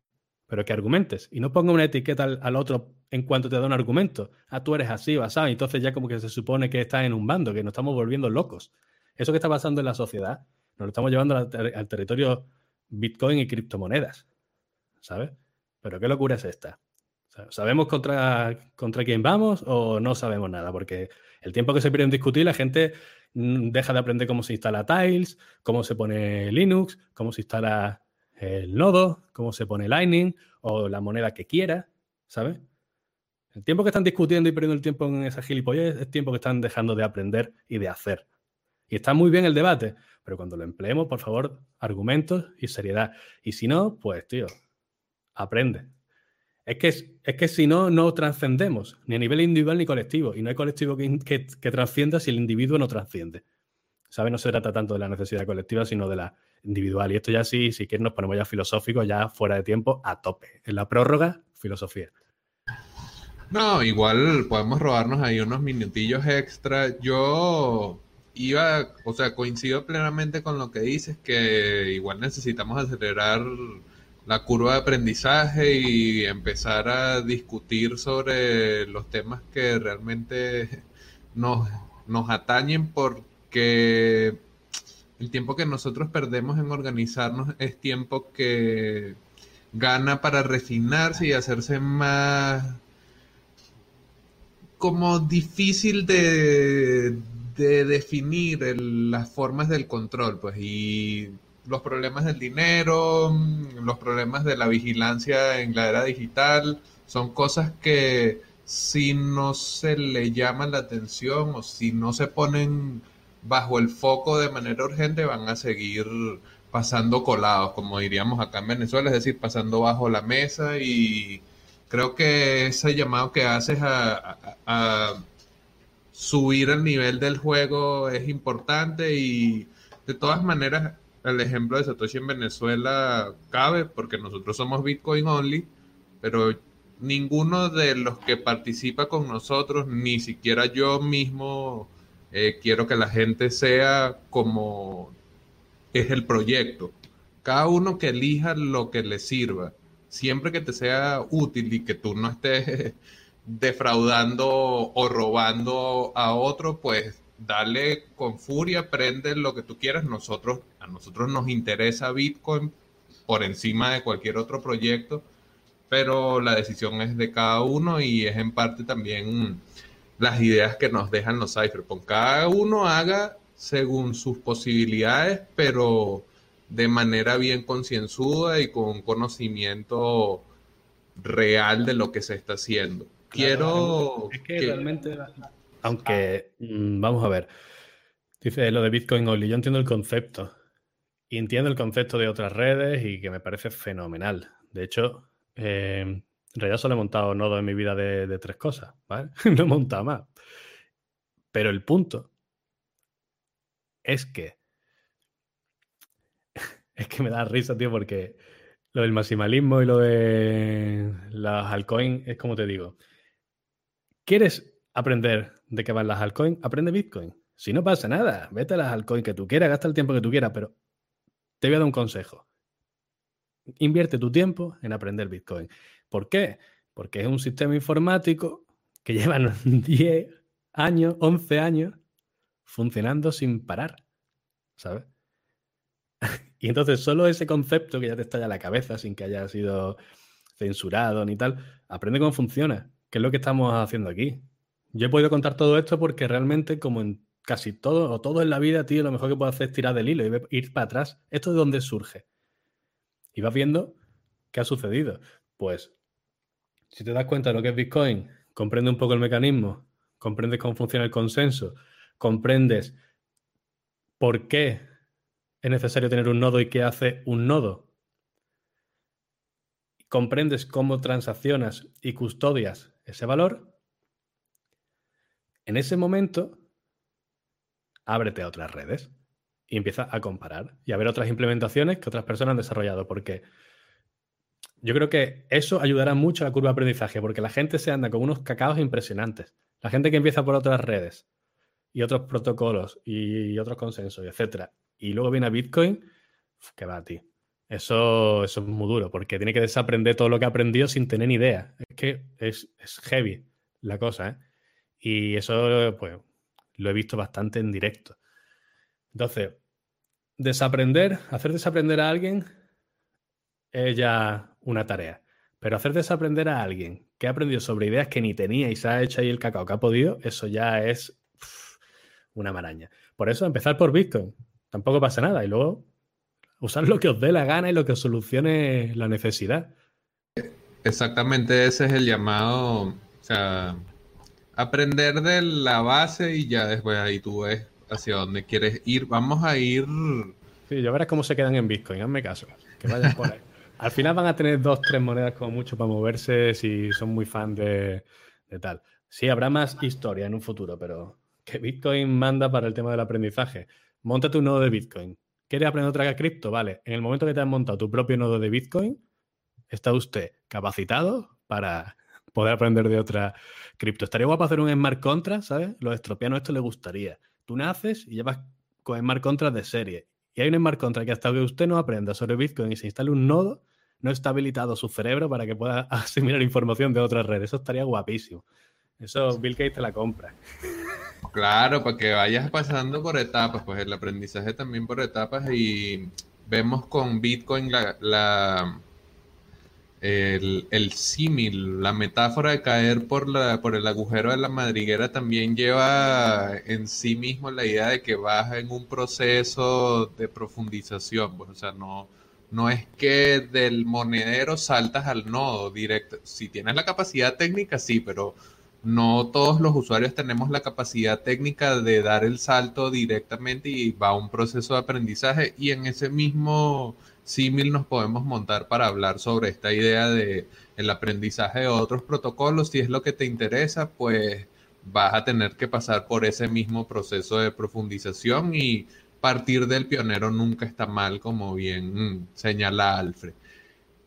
pero que argumentes y no ponga una etiqueta al, otro en cuanto te da un argumento. Ah, tú eres así, basado, entonces ya como que se supone que estás en un bando, que nos estamos volviendo locos. Eso que está pasando en la sociedad, nos lo estamos llevando al, al territorio Bitcoin y criptomonedas, ¿sabes? Pero qué locura es esta. ¿Sabemos contra, contra quién vamos o no sabemos nada? Porque el tiempo que se pierde en discutir, la gente mm, deja de aprender cómo se instala Tiles, cómo se pone Linux, cómo se instala el nodo, cómo se pone Lightning o la moneda que quiera, ¿sabes? El tiempo que están discutiendo y perdiendo el tiempo en esa gilipollez es tiempo que están dejando de aprender y de hacer. Y está muy bien el debate, pero cuando lo empleemos, por favor, argumentos y seriedad. Y si no, pues, tío, aprende. Es que, es que si no, no trascendemos, ni a nivel individual ni colectivo. Y no hay colectivo que, que, trascienda si el individuo no trasciende. ¿Sabes? No se trata tanto de la necesidad colectiva, sino de la individual. Y esto ya sí, si quieres, nos ponemos ya filosóficos, ya fuera de tiempo, a tope. En la prórroga, filosofía. No, igual podemos robarnos ahí unos minutillos extra. Yo iba, o sea, coincido plenamente con lo que dices, que igual necesitamos acelerar la curva de aprendizaje y empezar a discutir sobre los temas que realmente nos, nos atañen porque el tiempo que nosotros perdemos en organizarnos es tiempo que gana para refinarse y hacerse más como difícil de, de definir las formas del control, pues, y los problemas del dinero, mm, los problemas de la vigilancia en la era digital, son cosas que si no se le llama la atención o si no se ponen bajo el foco de manera urgente, van a seguir pasando colados, como diríamos acá en Venezuela, es decir, pasando bajo la mesa. Y creo que ese llamado que haces a, a subir el nivel del juego es importante y de todas maneras el ejemplo de Satoshi en Venezuela cabe porque nosotros somos Bitcoin only, pero ninguno de los que participa con nosotros, ni siquiera yo mismo, eh, quiero que la gente sea como es el proyecto. Cada uno que elija lo que le sirva, siempre que te sea útil y que tú no estés *laughs* defraudando o robando a otro, pues dale con furia, prende lo que tú quieras. Nosotros, a nosotros nos interesa Bitcoin por encima de cualquier otro proyecto, pero la decisión es de cada uno y es en parte también las ideas que nos dejan los cypherpunks. Cada uno haga según sus posibilidades, pero de manera bien concienzuda y con conocimiento real de lo que se está haciendo. Quiero es que, realmente aunque, mm, vamos a ver, dice lo de Bitcoin Only, yo entiendo el concepto. Y entiendo el concepto de otras redes y que me parece fenomenal. De hecho, eh, en realidad solo he montado nodos en mi vida de, tres cosas, ¿vale? *laughs* no he montado más. Pero el punto es que *laughs* es que me da risa, tío, porque lo del maximalismo y lo de las altcoins es como te digo. ¿Quieres aprender de qué van las altcoins, aprende Bitcoin. Si no pasa nada, vete a las altcoins que tú quieras, gasta el tiempo que tú quieras, pero te voy a dar un consejo. Invierte tu tiempo en aprender Bitcoin. ¿Por qué? Porque es un sistema informático que *laughs* lleva 10 años, 11 años funcionando sin parar. ¿sabes? *laughs* y entonces solo ese concepto que ya te estalla la cabeza sin que haya sido censurado ni tal, aprende cómo funciona, que es lo que estamos haciendo aquí. Yo he podido contar todo esto porque realmente, como en casi todo o todo en la vida, tío, lo mejor que puedo hacer es tirar del hilo y ir para atrás. ¿Esto de dónde surge? Y vas viendo qué ha sucedido. Pues, si te das cuenta de lo que es Bitcoin, comprende un poco el mecanismo, comprendes cómo funciona el consenso, comprendes por qué es necesario tener un nodo y qué hace un nodo, comprendes cómo transaccionas y custodias ese valor, en ese momento ábrete a otras redes y empieza a comparar y a ver otras implementaciones que otras personas han desarrollado, porque yo creo que eso ayudará mucho a la curva de aprendizaje, porque la gente se anda con unos cacaos impresionantes. La gente que empieza por otras redes y otros protocolos y, otros consensos, etcétera, y luego viene a Bitcoin, que va a ti. Eso, eso es muy duro, porque tiene que desaprender todo lo que ha aprendido sin tener ni idea. Es que es, es heavy la cosa, ¿eh? Y eso, pues, lo he visto bastante en directo. Entonces, desaprender, hacer desaprender a alguien es ya una tarea. Pero hacer desaprender a alguien que ha aprendido sobre ideas que ni tenía y se ha hecho ahí el cacao que ha podido, eso ya es una maraña. Por eso, empezar por Bitcoin. Tampoco pasa nada. Y luego usar lo que os dé la gana y lo que os solucione la necesidad. Exactamente ese es el llamado. O sea, aprender de la base y ya después ahí tú ves hacia dónde quieres ir. Vamos a ir. Sí, ya verás cómo se quedan en Bitcoin, hazme caso. Que vayan por ahí. Al final van a tener dos, tres monedas como mucho para moverse si son muy fan de, de tal. Sí, habrá más historia en un futuro, pero que Bitcoin manda para el tema del aprendizaje. Montate un nodo de Bitcoin. ¿Quieres aprender otra cripto? Vale. En el momento que te has montado tu propio nodo de Bitcoin, está usted capacitado para poder aprender de otra cripto. Estaría guapo hacer un smart contract, ¿sabes? Los estropianos esto les gustaría. Tú naces y llevas con smart contract de serie. Y hay un smart contract que hasta que usted no aprenda sobre Bitcoin y se instale un nodo, no está habilitado su cerebro para que pueda *laughs* asimilar información de otras redes. Eso estaría guapísimo. Eso Bill Gates te la compra. *laughs* Claro, para que vayas pasando por etapas, pues el aprendizaje también por etapas y vemos con Bitcoin la el, símil, la metáfora de caer por, la, por el agujero de la madriguera también lleva en sí mismo la idea de que vas en un proceso de profundización. Pues, o sea, no, no es que del monedero saltas al nodo directo. Si tienes la capacidad técnica, sí, pero no todos los usuarios tenemos la capacidad técnica de dar el salto directamente y va un proceso de aprendizaje y en ese mismo símil nos podemos montar para hablar sobre esta idea de el aprendizaje de otros protocolos. Si es lo que te interesa, pues vas a tener que pasar por ese mismo proceso de profundización y partir del pionero nunca está mal, como bien señala Alfred.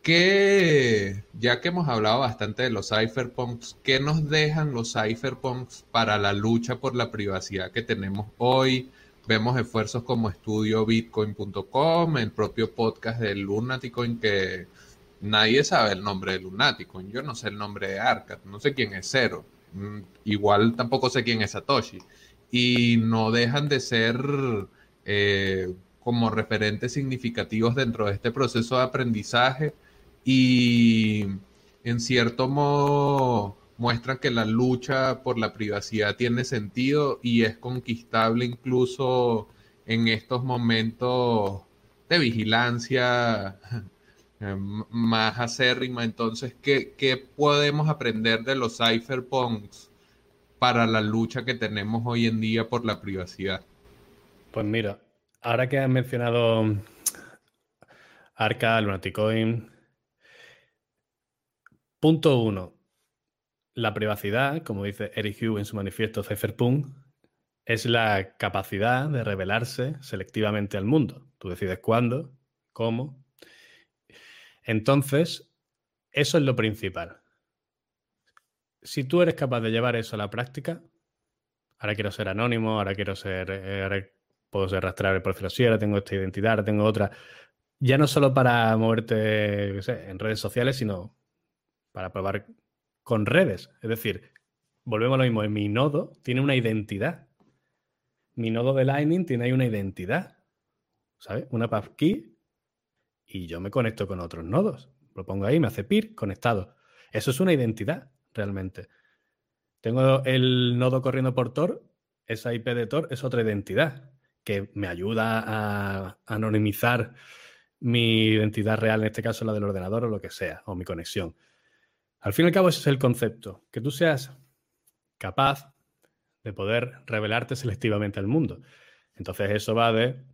Que, ya que hemos hablado bastante de los cypherpunks, ¿qué nos dejan los cypherpunks para la lucha por la privacidad que tenemos hoy? Vemos esfuerzos como estudiobitcoin.com, el propio podcast de Lunaticoin, que nadie sabe el nombre de Lunaticoin. Yo no sé el nombre de Arcat, no sé quién es Cero. Mm, igual tampoco sé quién es Satoshi. Y no dejan de ser eh, como referentes significativos dentro de este proceso de aprendizaje y en cierto modo muestra que la lucha por la privacidad tiene sentido y es conquistable incluso en estos momentos de vigilancia *laughs* eh, más acérrima. Entonces, ¿qué, ¿qué, podemos aprender de los cypherpunks para la lucha que tenemos hoy en día por la privacidad? Pues mira, ahora que has mencionado Arca, Lunaticoin, punto uno, la privacidad, como dice Eric Hugh en su manifiesto Cypherpunk, es la capacidad de revelarse selectivamente al mundo. Tú decides cuándo, cómo. Entonces, eso es lo principal. Si tú eres capaz de llevar eso a la práctica, ahora quiero ser anónimo, ahora quiero ser, eh, ahora puedo ser rastreable por así, ahora tengo esta identidad, ahora tengo otra, ya no solo para moverte en redes sociales, sino para probar con redes. Es decir, volvemos a lo mismo, mi nodo tiene una identidad. Mi nodo de Lightning tiene ahí una identidad. ¿sabes? Una passkey y yo me conecto con otros nodos. Lo pongo ahí, me hace peer conectado. Eso es una identidad, realmente. Tengo el nodo corriendo por Tor, esa IP de Tor es otra identidad que me ayuda a anonimizar mi identidad real, en este caso la del ordenador o lo que sea, o mi conexión. Al fin y al cabo, ese es el concepto, que tú seas capaz de poder revelarte selectivamente al mundo. Entonces eso va de,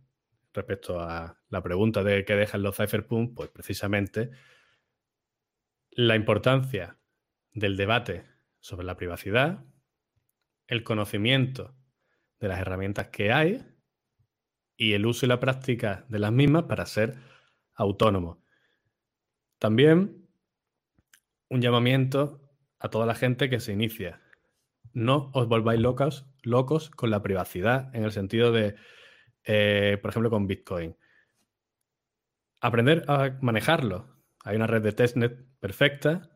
respecto a la pregunta de qué dejan los cypherpunks, pues precisamente la importancia del debate sobre la privacidad, el conocimiento de las herramientas que hay y el uso y la práctica de las mismas para ser autónomo. También un llamamiento a toda la gente que se inicia. No os volváis locos, locos con la privacidad en el sentido de, eh, por ejemplo, con Bitcoin. Aprender a manejarlo. Hay una red de testnet perfecta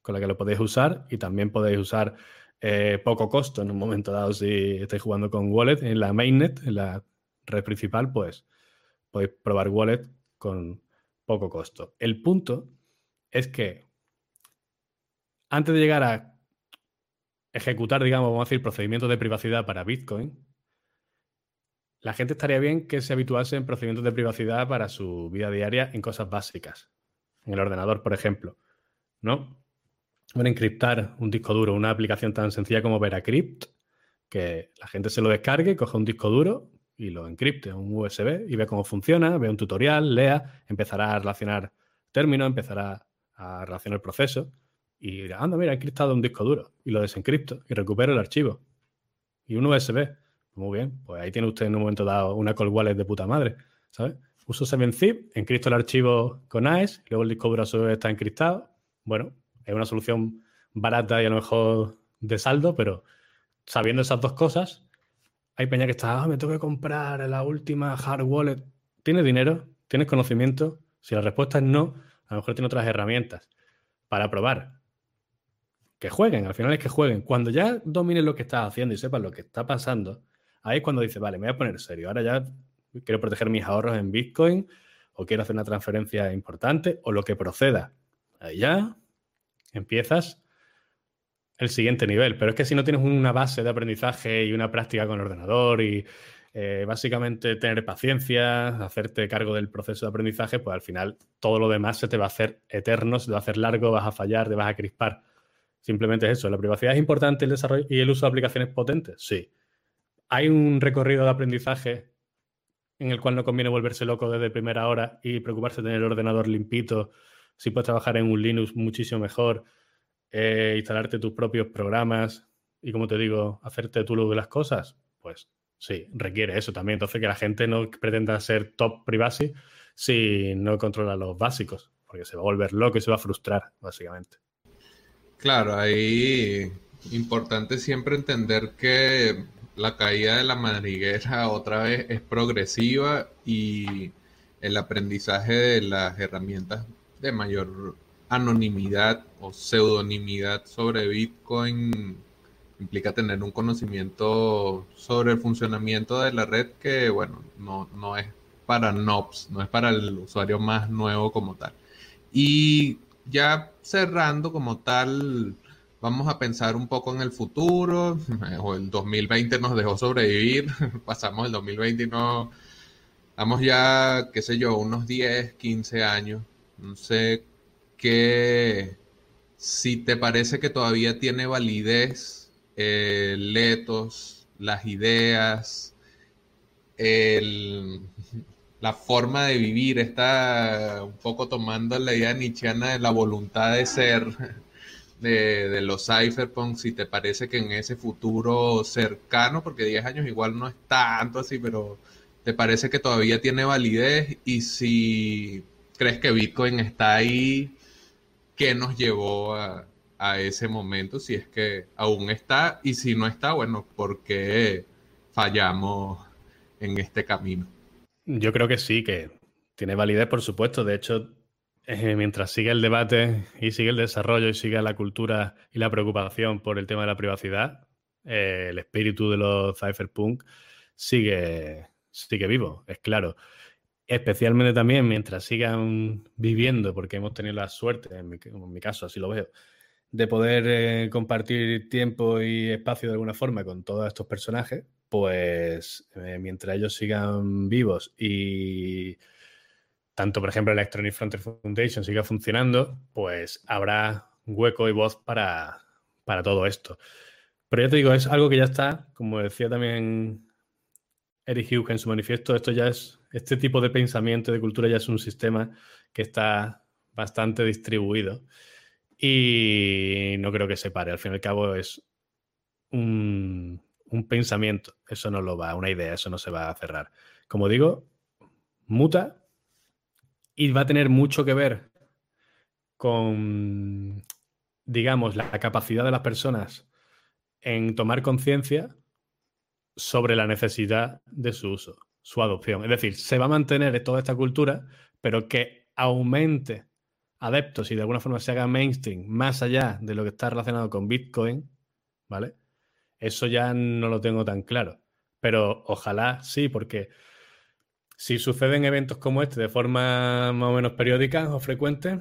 con la que lo podéis usar y también podéis usar eh, poco costo en un momento dado si estáis jugando con Wallet en la mainnet, en la red principal, pues podéis probar Wallet con poco costo. El punto es que antes de llegar a ejecutar, digamos, vamos a decir, procedimientos de privacidad para Bitcoin, la gente estaría bien que se habituase en procedimientos de privacidad para su vida diaria en cosas básicas. En el ordenador, por ejemplo. ¿No? Bueno, encriptar un disco duro, una aplicación tan sencilla como Veracrypt, que la gente se lo descargue, coge un disco duro, y lo encripte en un USB y ve cómo funciona, ve un tutorial, lea, empezará a relacionar términos, empezará a relacionar el proceso y dirá, anda, mira, he encriptado un disco duro y lo desencripto y recupero el archivo. Y un USB. Muy bien, pues ahí tiene usted en un momento dado una call wallet de puta madre, ¿sabes? Uso 7-zip, encripto el archivo con AES, luego el disco duro su vez está encriptado. Bueno, es una solución barata y a lo mejor de saldo, pero sabiendo esas dos cosas, hay peña que está, ah, me tengo que comprar la última hard wallet. ¿Tienes dinero? ¿Tienes conocimiento? Si la respuesta es no, a lo mejor tiene otras herramientas para probar. Que jueguen, al final es que jueguen. Cuando ya dominen lo que estás haciendo y sepan lo que está pasando, ahí es cuando dices, vale, me voy a poner serio. Ahora ya quiero proteger mis ahorros en Bitcoin o quiero hacer una transferencia importante o lo que proceda. Ahí ya empiezas el siguiente nivel. Pero es que si no tienes una base de aprendizaje y una práctica con el ordenador y eh, básicamente tener paciencia, hacerte cargo del proceso de aprendizaje, pues al final todo lo demás se te va a hacer eterno, se te va a hacer largo, vas a fallar, te vas a crispar. Simplemente es eso. ¿La privacidad es importante el desarrollo y el uso de aplicaciones potentes? Sí. ¿Hay un recorrido de aprendizaje en el cual no conviene volverse loco desde primera hora y preocuparse de tener el ordenador limpito? Si puedes trabajar en un Linux muchísimo mejor, eh, instalarte tus propios programas y, como te digo, hacerte tú lo de las cosas, pues sí, requiere eso también. Entonces, que la gente no pretenda ser top privacy si no controla los básicos, porque se va a volver loco y se va a frustrar, básicamente. Claro, ahí importante siempre entender que la caída de la madriguera otra vez es progresiva y el aprendizaje de las herramientas de mayor anonimidad o pseudonimidad sobre Bitcoin implica tener un conocimiento sobre el funcionamiento de la red que, bueno, no, no es para NOPS, no es para el usuario más nuevo como tal. Y ya cerrando como tal, vamos a pensar un poco en el futuro, *laughs* o el 2020 nos dejó sobrevivir, *laughs* pasamos el 2020 y no, estamos ya, qué sé yo, unos 10, 15 años, no sé que si te parece que todavía tiene validez el letos, las ideas, la forma de vivir, está un poco tomando la idea nietzscheana de la voluntad de ser de, los cypherpunks, si te parece que en ese futuro cercano, porque 10 años igual no es tanto así, pero te parece que todavía tiene validez y si crees que Bitcoin está ahí qué nos llevó a, ese momento, si es que aún está, y si no está, bueno, ¿por qué fallamos en este camino? Yo creo que sí, que tiene validez, por supuesto. De hecho, eh, mientras sigue el debate y sigue el desarrollo y sigue la cultura y la preocupación por el tema de la privacidad, eh, el espíritu de los cypherpunk sigue, sigue vivo, es claro. especialmente también mientras sigan viviendo, porque hemos tenido la suerte, en mi, caso así lo veo, de poder eh, compartir tiempo y espacio de alguna forma con todos estos personajes, pues eh, mientras ellos sigan vivos y tanto, por ejemplo, Electronic Frontier Foundation siga funcionando, pues habrá hueco y voz para, para todo esto. Pero ya te digo, es algo que ya está, como decía también Eric Hughes en su manifiesto, esto ya es este tipo de pensamiento, de cultura, ya es un sistema que está bastante distribuido y no creo que se pare. Al fin y al cabo es un, pensamiento, eso no lo va, una idea, eso no se va a cerrar. Como digo, muta y va a tener mucho que ver con, digamos, la capacidad de las personas en tomar conciencia sobre la necesidad de su uso su adopción. Es decir, se va a mantener toda esta cultura, pero que aumente adeptos y de alguna forma se haga mainstream más allá de lo que está relacionado con Bitcoin, ¿vale? Eso ya no lo tengo tan claro. Pero ojalá sí, porque si suceden eventos como este de forma más o menos periódica o frecuente,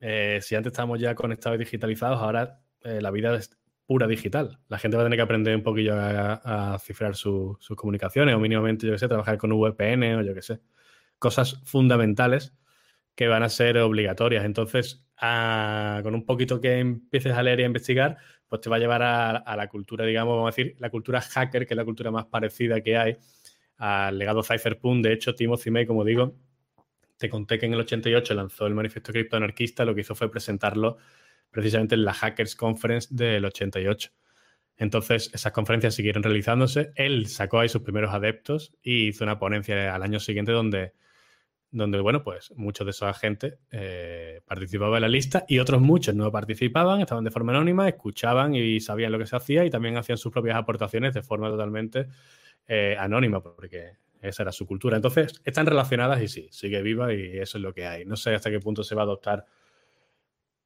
eh, si antes estábamos ya conectados y digitalizados, ahora eh, la vida es pura digital. La gente va a tener que aprender un poquillo a, cifrar sus comunicaciones o mínimamente, yo qué sé, trabajar con VPN o yo qué sé. Cosas fundamentales que van a ser obligatorias. Entonces, con un poquito que empieces a leer y a investigar, pues te va a llevar a, la cultura, digamos, vamos a decir, la cultura hacker, que es la cultura más parecida que hay al legado Cypherpunk. De hecho, Timothy May, como digo, te conté que en el 88 lanzó el manifiesto criptoanarquista, lo que hizo fue presentarlo precisamente en la Hackers Conference del 88. Entonces, esas conferencias siguieron realizándose. Él sacó ahí sus primeros adeptos y hizo una ponencia al año siguiente donde, donde bueno, pues muchos de esos agentes eh, participaban en la lista y otros muchos no participaban, estaban de forma anónima, escuchaban y sabían lo que se hacía y también hacían sus propias aportaciones de forma totalmente eh, anónima, porque esa era su cultura. Entonces, están relacionadas y sí, sigue viva y eso es lo que hay. No sé hasta qué punto se va a adoptar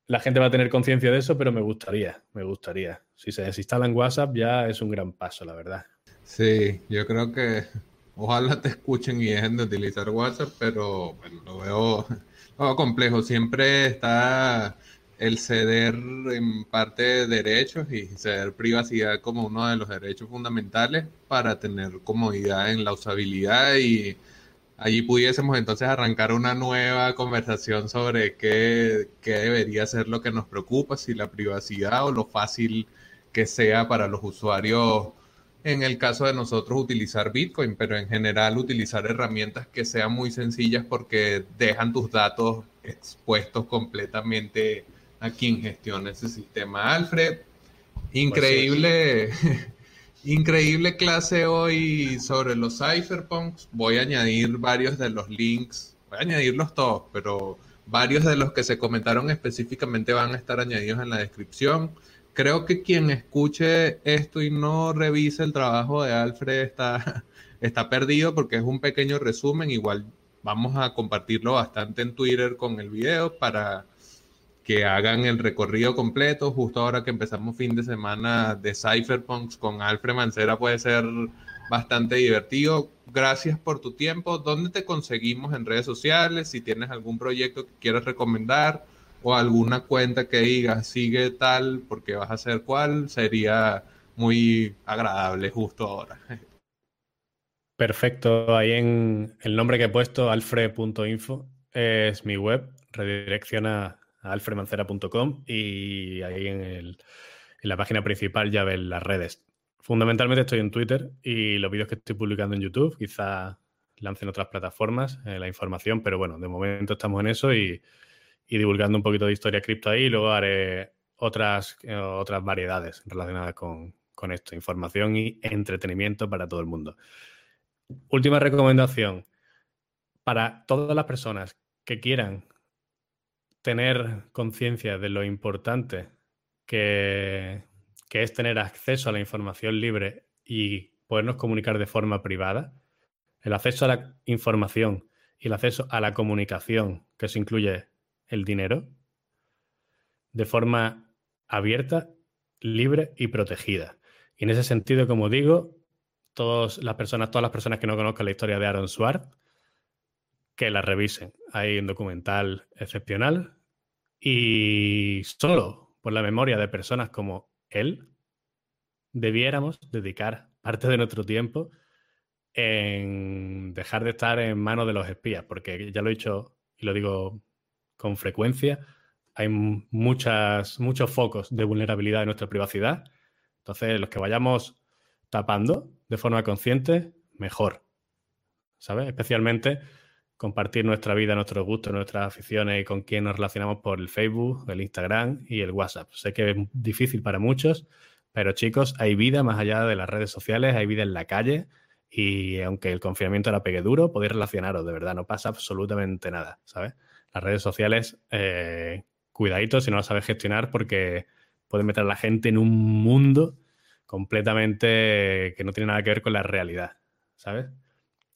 la gente va a tener conciencia de eso, pero me gustaría, me gustaría. Si se desinstala en WhatsApp ya es un gran paso, la verdad. Sí, yo creo que ojalá te escuchen y dejen de utilizar WhatsApp, pero bueno, *laughs* lo veo, complejo. Siempre está el ceder en parte de derechos y ceder privacidad como uno de los derechos fundamentales para tener comodidad en la usabilidad y allí pudiésemos entonces arrancar una nueva conversación sobre qué, debería ser lo que nos preocupa, si la privacidad o lo fácil que sea para los usuarios, en el caso de nosotros utilizar Bitcoin, pero en general utilizar herramientas que sean muy sencillas porque dejan tus datos expuestos completamente a quien gestiona ese sistema. Alfred, increíble. *laughs* Increíble clase hoy sobre los cypherpunks. Voy a añadir varios de los links. Voy a añadirlos todos, pero varios de los que se comentaron específicamente van a estar añadidos en la descripción. Creo que quien escuche esto y no revise el trabajo de Alfred está, *laughs* está perdido porque es un pequeño resumen. Igual vamos a compartirlo bastante en Twitter con el video para que hagan el recorrido completo. Justo ahora que empezamos fin de semana de Cypherpunks con Alfred Mancera puede ser bastante divertido. Gracias por tu tiempo. ¿Dónde te conseguimos en redes sociales? Si tienes algún proyecto que quieras recomendar o alguna cuenta que digas sigue tal porque vas a hacer cuál, sería muy agradable justo ahora. Perfecto. Ahí en el nombre que he puesto, alfred.info, es mi web. Redirecciona alfredmancera.com y ahí en, la página principal ya ven las redes. Fundamentalmente estoy en Twitter y los vídeos que estoy publicando en YouTube, quizá lancen otras plataformas eh, la información, pero bueno, de momento estamos en eso y, divulgando un poquito de historia cripto ahí y luego haré otras, eh, otras variedades relacionadas con, con esto, información y entretenimiento para todo el mundo. Última recomendación. Para todas las personas que quieran tener conciencia de lo importante que, es tener acceso a la información libre y podernos comunicar de forma privada, el acceso a la información y el acceso a la comunicación, que eso incluye el dinero, de forma abierta, libre y protegida. Y en ese sentido, como digo, todas las personas, todas las personas que no conozcan la historia de Aaron Swartz, que la revisen. Hay un documental excepcional y solo por la memoria de personas como él, debiéramos dedicar parte de nuestro tiempo en dejar de estar en manos de los espías, porque ya lo he dicho y lo digo con frecuencia, hay muchas, muchos focos de vulnerabilidad en nuestra privacidad. Entonces, los que vayamos tapando de forma consciente, mejor. ¿Sabes? Especialmente compartir nuestra vida, nuestros gustos, nuestras aficiones y con quién nos relacionamos por el Facebook, el Instagram y el WhatsApp. Sé que es difícil para muchos, pero chicos, hay vida más allá de las redes sociales, hay vida en la calle y aunque el confinamiento la pegue duro, podéis relacionaros, de verdad, no pasa absolutamente nada, ¿sabes? Las redes sociales, eh, cuidadito si no las sabes gestionar porque pueden meter a la gente en un mundo completamente que no tiene nada que ver con la realidad, ¿sabes?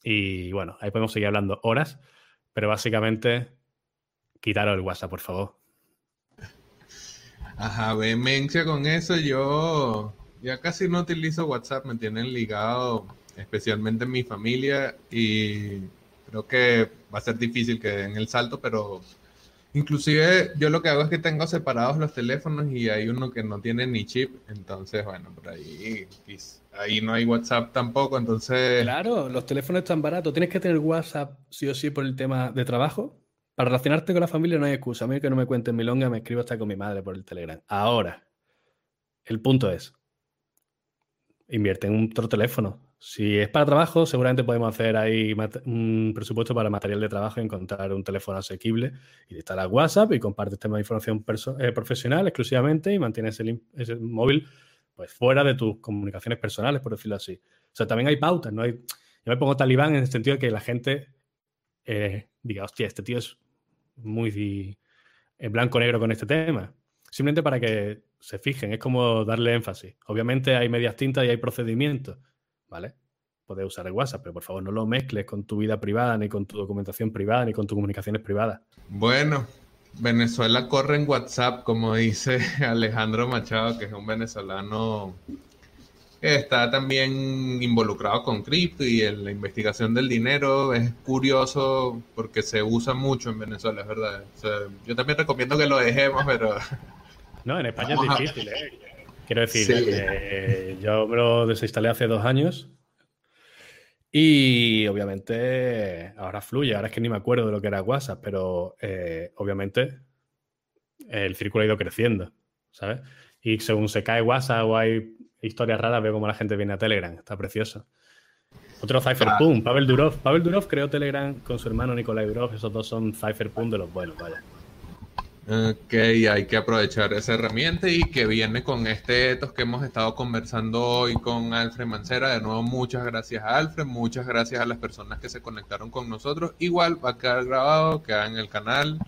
Y bueno, ahí podemos seguir hablando horas, pero básicamente quitaros el WhatsApp, por favor. Ajá, vehemencia con eso. Yo ya casi no utilizo WhatsApp, me tienen ligado, especialmente en mi familia, y creo que va a ser difícil que den el salto, pero inclusive yo lo que hago es que tengo separados los teléfonos y hay uno que no tiene ni chip, entonces bueno, por ahí ahí no hay WhatsApp tampoco, entonces... Claro, los teléfonos están baratos. Tienes que tener WhatsApp sí o sí por el tema de trabajo. Para relacionarte con la familia no hay excusa. A mí que no me cuenten milonga, me escribo hasta con mi madre por el Telegram. Ahora, el punto es, invierte en otro teléfono. Si es para trabajo, seguramente podemos hacer ahí un presupuesto para material de trabajo encontrar un teléfono asequible y instalar WhatsApp y compartes tema de información eh, profesional exclusivamente y mantienes el, ese móvil pues fuera de tus comunicaciones personales, por decirlo así. O sea, también hay pautas, ¿no? Hay, yo me pongo talibán en el sentido de que la gente eh, diga, hostia, este tío es muy blanco-negro con este tema. Simplemente para que se fijen, es como darle énfasis. Obviamente hay medias tintas y hay procedimientos, ¿vale? Puedes usar el WhatsApp, pero por favor no lo mezcles con tu vida privada, ni con tu documentación privada, ni con tus comunicaciones privadas. Bueno, Venezuela corre en WhatsApp, como dice *laughs* Alejandro Machado, que es un venezolano que está también involucrado con cripto y en la investigación del dinero. Es curioso porque se usa mucho en Venezuela, es verdad. yo también recomiendo que lo dejemos, pero... No, en España es difícil, ¿eh? Quiero decir, eh, yo me lo desinstalé hace dos años y obviamente ahora fluye, ahora es que ni me acuerdo de lo que era WhatsApp, pero eh, obviamente el círculo ha ido creciendo, ¿sabes? Y según se cae WhatsApp o hay historias raras, veo como la gente viene a Telegram, está precioso. Otro Cypherpunk, ah. Pavel Durov. Pavel Durov creó Telegram con su hermano Nikolai Durov, esos dos son Cypherpunk de los buenos, vaya. Ok, hay que aprovechar esa herramienta y que viene con este etos que hemos estado conversando hoy con Alfred Mancera. De nuevo, muchas gracias a Alfred, muchas gracias a las personas que se conectaron con nosotros. Igual va a quedar grabado, queda en el canal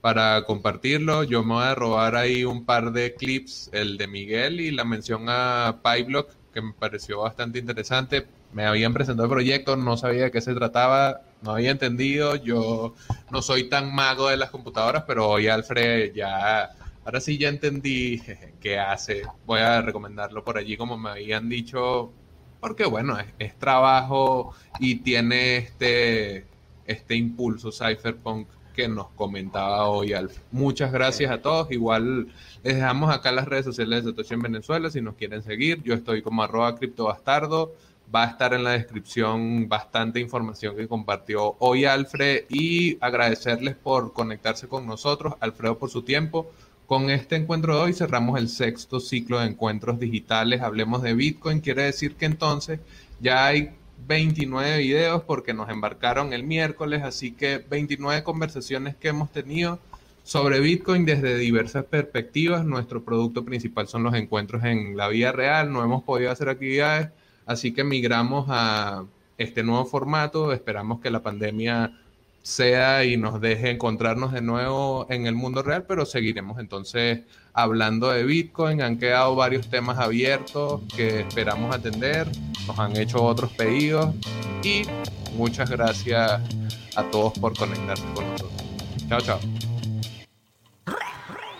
para compartirlo. Yo me voy a robar ahí un par de clips, el de Miguel y la mención a PyBlock, que me pareció bastante interesante. Me habían presentado el proyecto, no sabía de qué se trataba no había entendido. Yo no soy tan mago de las computadoras, pero hoy Alfred ya, ahora sí ya entendí qué hace. Voy a recomendarlo por allí como me habían dicho, porque bueno, es, trabajo y tiene este, este impulso cypherpunk que nos comentaba hoy Alfred. Muchas gracias a todos. Igual les dejamos acá las redes sociales de Satoshi en Venezuela si nos quieren seguir. Yo estoy como arroba criptobastardo. Va a estar en la descripción bastante información que compartió hoy Alfred y agradecerles por conectarse con nosotros, Alfredo por su tiempo. Con este encuentro de hoy cerramos el sexto ciclo de encuentros digitales. Hablemos de Bitcoin. Quiere decir que entonces ya hay 29 videos porque nos embarcaron el miércoles, así que 29 conversaciones que hemos tenido sobre Bitcoin desde diversas perspectivas. Nuestro producto principal son los encuentros en la vida real. No hemos podido hacer actividades Así que migramos a este nuevo formato. Esperamos que la pandemia sea y nos deje encontrarnos de nuevo en el mundo real, pero seguiremos entonces hablando de Bitcoin. Han quedado varios temas abiertos que esperamos atender. Nos han hecho otros pedidos y muchas gracias a todos por conectarse con nosotros. Chao, chao.